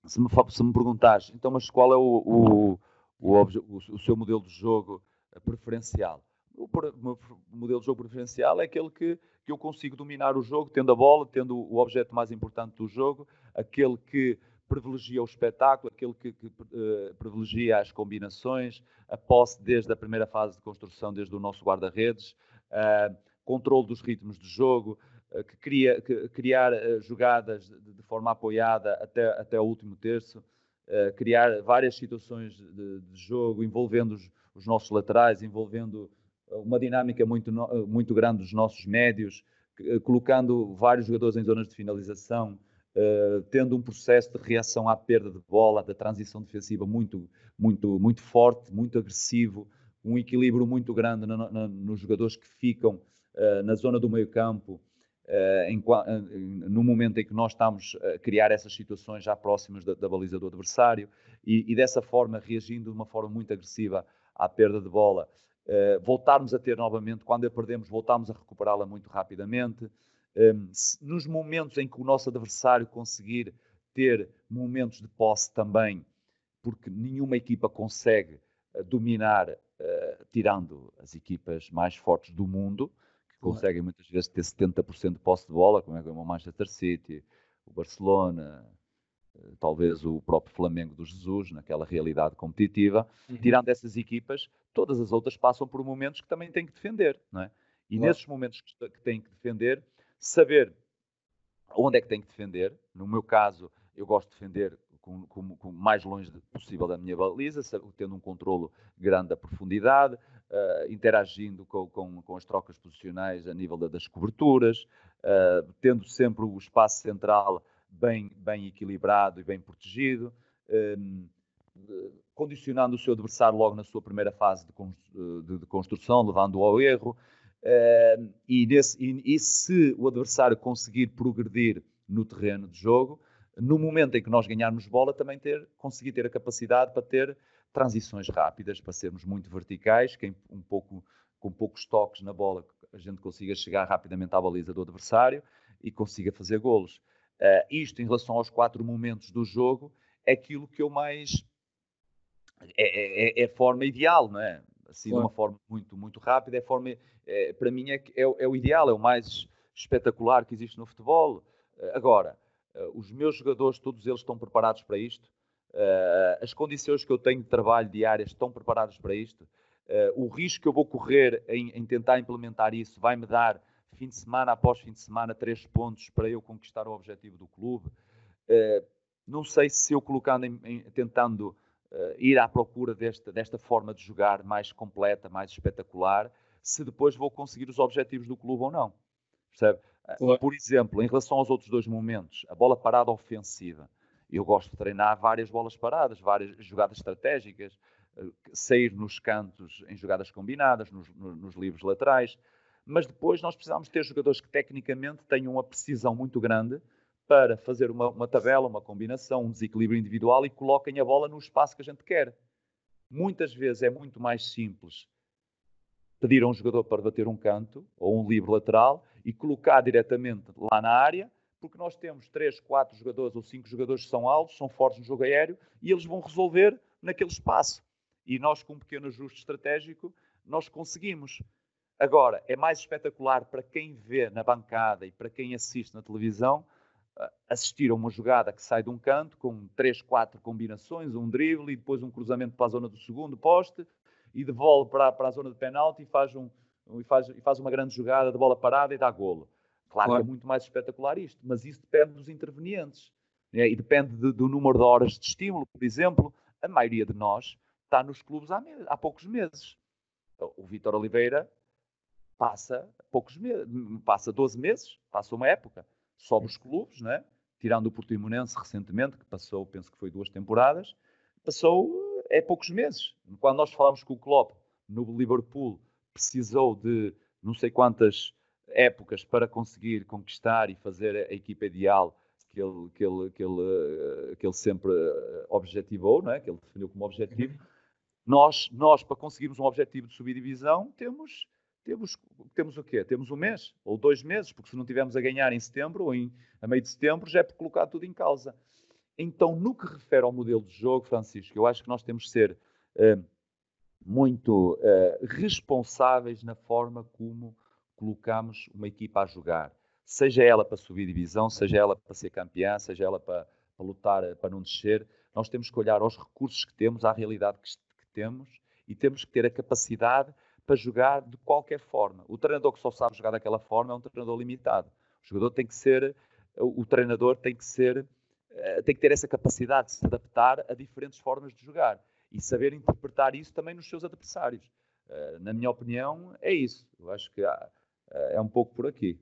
se me, se me perguntares, então, mas qual é o, o, o, o seu modelo de jogo preferencial? O modelo de jogo preferencial é aquele que, que eu consigo dominar o jogo, tendo a bola, tendo o objeto mais importante do jogo, aquele que privilegia o espetáculo, aquele que, que uh, privilegia as combinações, a posse desde a primeira fase de construção, desde o nosso guarda-redes, uh, controle dos ritmos de jogo, uh, que cria, que, criar jogadas de, de, forma apoiada até, até o último terço, criar várias situações de, de jogo envolvendo os, os, nossos laterais, envolvendo uma dinâmica muito, muito grande dos nossos médios, colocando vários jogadores em zonas de finalização, uh, tendo um processo de reação à perda de bola, da transição defensiva muito, muito, muito forte, muito agressivo, um equilíbrio muito grande no, no, nos jogadores que ficam uh, na zona do meio campo, uh, no momento em que nós estamos a criar essas situações já próximas da, da baliza do adversário, e, e, dessa forma reagindo de uma forma muito agressiva à perda de bola, voltarmos a ter novamente, quando a perdemos, voltarmos a recuperá-la muito rapidamente, um, nos momentos em que o nosso adversário conseguir ter momentos de posse também, porque nenhuma equipa consegue uh, dominar, uh, tirando as equipas mais fortes do mundo, que conseguem muitas vezes ter 70% de posse de bola, como é o Manchester City, o Barcelona, talvez o próprio Flamengo do Jesus, naquela realidade competitiva. Uhum. Tirando essas equipas, todas as outras passam por momentos que também têm que defender, não é? E claro. nesses momentos que, que têm que defender, saber onde é que tem que defender. No meu caso, eu gosto de defender com, com, com mais longe possível da minha baliza, tendo um controlo grande da profundidade, uh, interagindo com, com, as trocas posicionais a nível das coberturas, uh, tendo sempre o espaço central bem, bem equilibrado e bem protegido, um, condicionando o seu adversário logo na sua primeira fase de, construção, levando-o ao erro, Uh, e, nesse, e, e, se o adversário conseguir progredir no terreno de jogo, no momento em que nós ganharmos bola, também ter, conseguir ter a capacidade para ter transições rápidas, para sermos muito verticais, que um pouco, com poucos toques na bola a gente consiga chegar rapidamente à baliza do adversário e consiga fazer golos. Uh, isto, em relação aos quatro momentos do jogo, é aquilo que eu mais. É, é, é a forma ideal, não é? assim claro. de uma forma muito, muito rápida, é forma, é, para mim é, é, é, o ideal, é o mais espetacular que existe no futebol. Eh, agora, eh, os meus jogadores, todos eles estão preparados para isto, as condições que eu tenho de trabalho diárias estão preparadas para isto. O risco que eu vou correr em, em tentar implementar isso vai-me dar, fim de semana após fim de semana, três pontos para eu conquistar o objetivo do clube. Uh, não sei se eu colocando, em, em, tentando uh, ir à procura desta, desta forma de jogar mais completa, mais espetacular, se depois vou conseguir os objetivos do clube ou não. Percebe? Claro. Por exemplo, em relação aos outros dois momentos, a bola parada ofensiva. Eu gosto de treinar várias bolas paradas, várias jogadas estratégicas, eh, sair nos cantos em jogadas combinadas, nos, nos livros laterais. Mas depois nós precisamos ter jogadores que tecnicamente tenham uma precisão muito grande para fazer uma, uma tabela, uma combinação, um desequilíbrio individual e coloquem a bola no espaço que a gente quer. Muitas vezes é muito mais simples pedir a um jogador para bater um canto ou um livre lateral e colocar diretamente lá na área, porque nós temos 3, 4 jogadores ou 5 jogadores que são altos, são fortes no jogo aéreo e eles vão resolver naquele espaço. E nós, com um pequeno ajuste estratégico, nós conseguimos. Agora, é mais espetacular para quem vê na bancada e para quem assiste na televisão eh, assistir a uma jogada que sai de um canto com 3, 4 combinações, um drible e depois um cruzamento para a zona do segundo poste, e devolve para, para a zona de penalti e faz, um, e, faz, e faz uma grande jogada de bola parada e dá golo. Claro, claro. que é muito mais espetacular isto, mas isso depende dos intervenientes. Né? E depende de, do número de horas de estímulo. Por exemplo, a maioria de nós está nos clubes há, há poucos meses. O Vitor Oliveira passa poucos meses, passa 12 meses, passa uma época, sobe os clubes, né? tirando o Portimonense recentemente, que passou, penso que foi duas temporadas, passou é poucos meses. Quando nós falamos que o Klopp no Liverpool precisou de não sei quantas épocas para conseguir conquistar e fazer a equipa ideal que ele, que ele, que ele, eh, que ele sempre eh, objetivou, não é? que ele definiu como objetivo. Nós, nós, para conseguirmos um objetivo de subir divisão, temos, temos, temos o quê? Temos um mês ou dois meses, porque se não tivermos a ganhar em setembro ou em, a meio de setembro, já é por colocar tudo em causa. Então, no que refere ao modelo de jogo, Francisco, eu acho que nós temos de ser uh, muito uh, responsáveis na forma como colocamos uma equipa a jogar. Seja ela para subir divisão, seja ela para ser campeã, seja ela para, para lutar eh, para não descer, nós temos que olhar aos recursos que temos, à realidade que, que temos e temos que ter a capacidade para jogar de qualquer forma. O treinador que só sabe jogar daquela forma é um treinador limitado. O jogador tem que ser, o treinador tem que ser eh, tem que ter essa capacidade de se adaptar a diferentes formas de jogar e saber interpretar isso também nos seus adversários. Uh, na minha opinião, é isso. Eu acho que uh, é um pouco por aqui.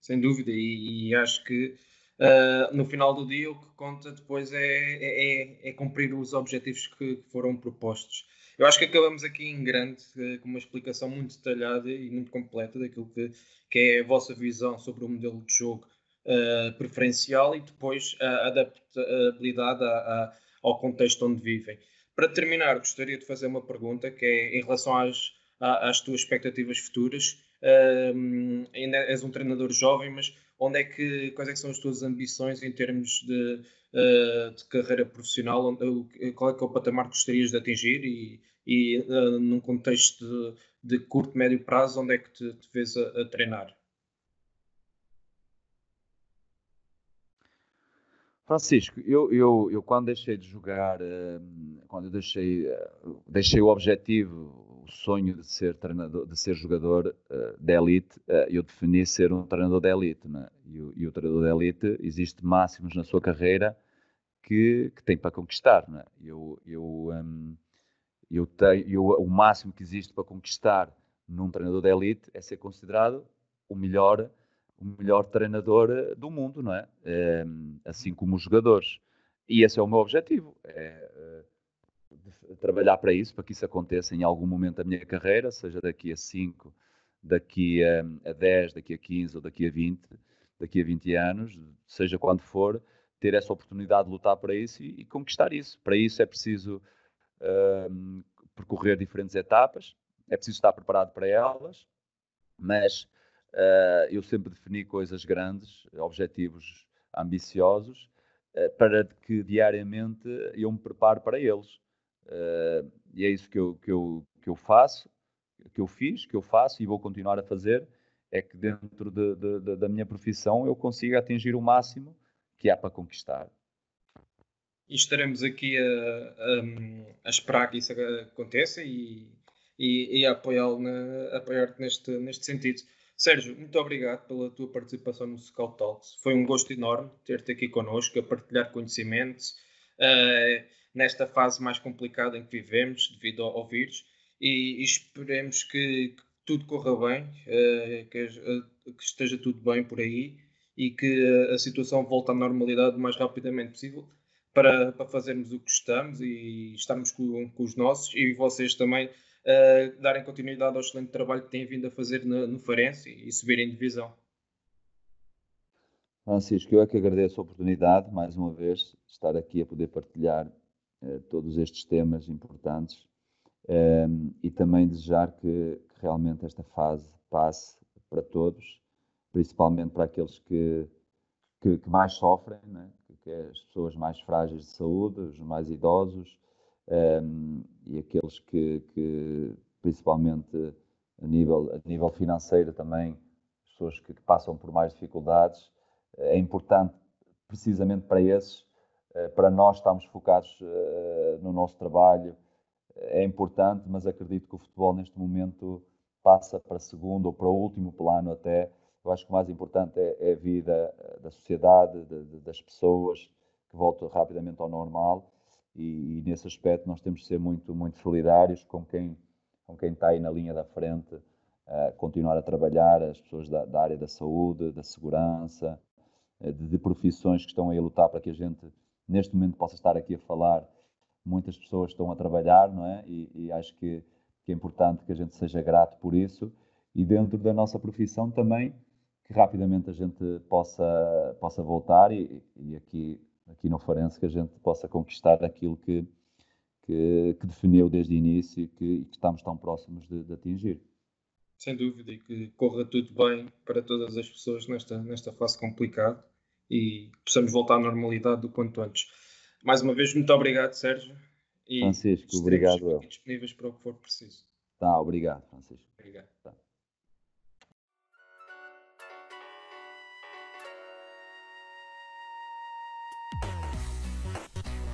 Sem dúvida, e, e acho que uh, no final do dia o que conta depois é, é, é, é cumprir os objetivos que foram propostos. Eu acho que acabamos aqui em grande, com uma explicação muito detalhada e muito completa daquilo que, que é a vossa visão sobre o modelo de jogo uh, preferencial e depois a adaptabilidade a, a, ao contexto onde vivem. Para terminar, gostaria de fazer uma pergunta que é em relação às, às tuas expectativas futuras. Uh, ainda és um treinador jovem, mas onde é que, quais é que são as tuas ambições em termos de, uh, de carreira profissional? Onde, qual é que é o patamar que gostarias de atingir e, e uh, num contexto de, de curto, médio prazo, onde é que te, te vês a, a treinar? Francisco, eu, eu, eu quando deixei de jogar, hum, quando eu deixei, eh, deixei o objetivo, o sonho de ser treinador, de ser jogador uh, de elite, eu defini ser um treinador de elite, né? e, o, e o treinador de elite existe máximos na sua carreira que, que tem para conquistar, né? Eu, eu, eu tenho, eu, o máximo que existe para conquistar num treinador de elite é ser considerado o melhor o melhor treinador eh, do mundo, não é? é assim como os jogadores. E esse é o meu objetivo, é, é trabalhar para isso, para que isso aconteça em algum momento da minha carreira, seja daqui a 5, daqui a, a 10, daqui a 15 ou daqui a 20, daqui a 20 anos, seja quando for, ter essa oportunidade de lutar para isso e, e conquistar isso. Para isso é preciso uh, percorrer diferentes etapas, é preciso estar preparado para elas, mas eu sempre defini coisas grandes, objetivos ambiciosos, uh, para que diariamente eu me prepare para eles. Uh, e é isso que eu, que, eu, que eu faço, que eu fiz, que eu faço e vou continuar a fazer, é que dentro de, de, de, da minha profissão eu consiga atingir o máximo que há para conquistar. E estaremos aqui a, a, a esperar que isso aconteça e e, e a apoiar-te neste, neste sentido. Sérgio, muito obrigado pela tua participação no Scout Talks. Foi um gosto enorme ter-te aqui connosco, a partilhar conhecimentos uh, nesta fase mais complicada em que vivemos devido ao, ao vírus e, e esperemos que, que, tudo corra bem, uh, que, uh, que, esteja tudo bem por aí e que a situação volte à normalidade o mais rapidamente possível para, para fazermos o que estamos e estamos com, com os nossos e vocês também darem continuidade ao excelente trabalho que têm vindo a fazer no, no Farense e, e subirem divisão. Francisco, eu é que agradeço a oportunidade, mais uma vez, estar aqui a poder partilhar uh, todos estes temas importantes um, e também desejar que, que, realmente esta fase passe para todos, principalmente para aqueles que, que, que mais sofrem, né? que é as pessoas mais frágeis de saúde, os mais idosos, um, e aqueles que, que, principalmente a nível, a nível financeiro também, pessoas que, que passam por mais dificuldades, é importante precisamente para esses, eh, para nós estarmos focados eh, no nosso trabalho, é importante, mas acredito que o futebol neste momento passa para segundo ou para o último plano até. Eu acho que o mais importante é, é a vida eh, da sociedade, de, de, das pessoas, que volta rapidamente ao normal e, e, nesse aspecto nós temos de ser muito, muito solidários com quem, com quem está aí na linha da frente, uh, continuar a trabalhar, as pessoas da, da área da saúde, da segurança, uh, de, de, profissões que estão aí a lutar para que a gente, neste momento, possa estar aqui a falar. Muitas pessoas estão a trabalhar, não é? E, e acho que, que é importante que a gente seja grato por isso e dentro da nossa profissão também que rapidamente a gente possa, possa voltar e, e aqui aqui no Farense que a gente possa conquistar aquilo que, que, que definiu desde o início e que, e que estamos tão próximos de, de, atingir. Sem dúvida, e que corra tudo bem para todas as pessoas nesta, nesta fase complicada e possamos voltar à normalidade do quanto antes. Mais uma vez, muito obrigado, Sérgio. E Francisco, obrigado eu. disponíveis para o que for preciso. Tá, obrigado, Francisco. Obrigado. Tá.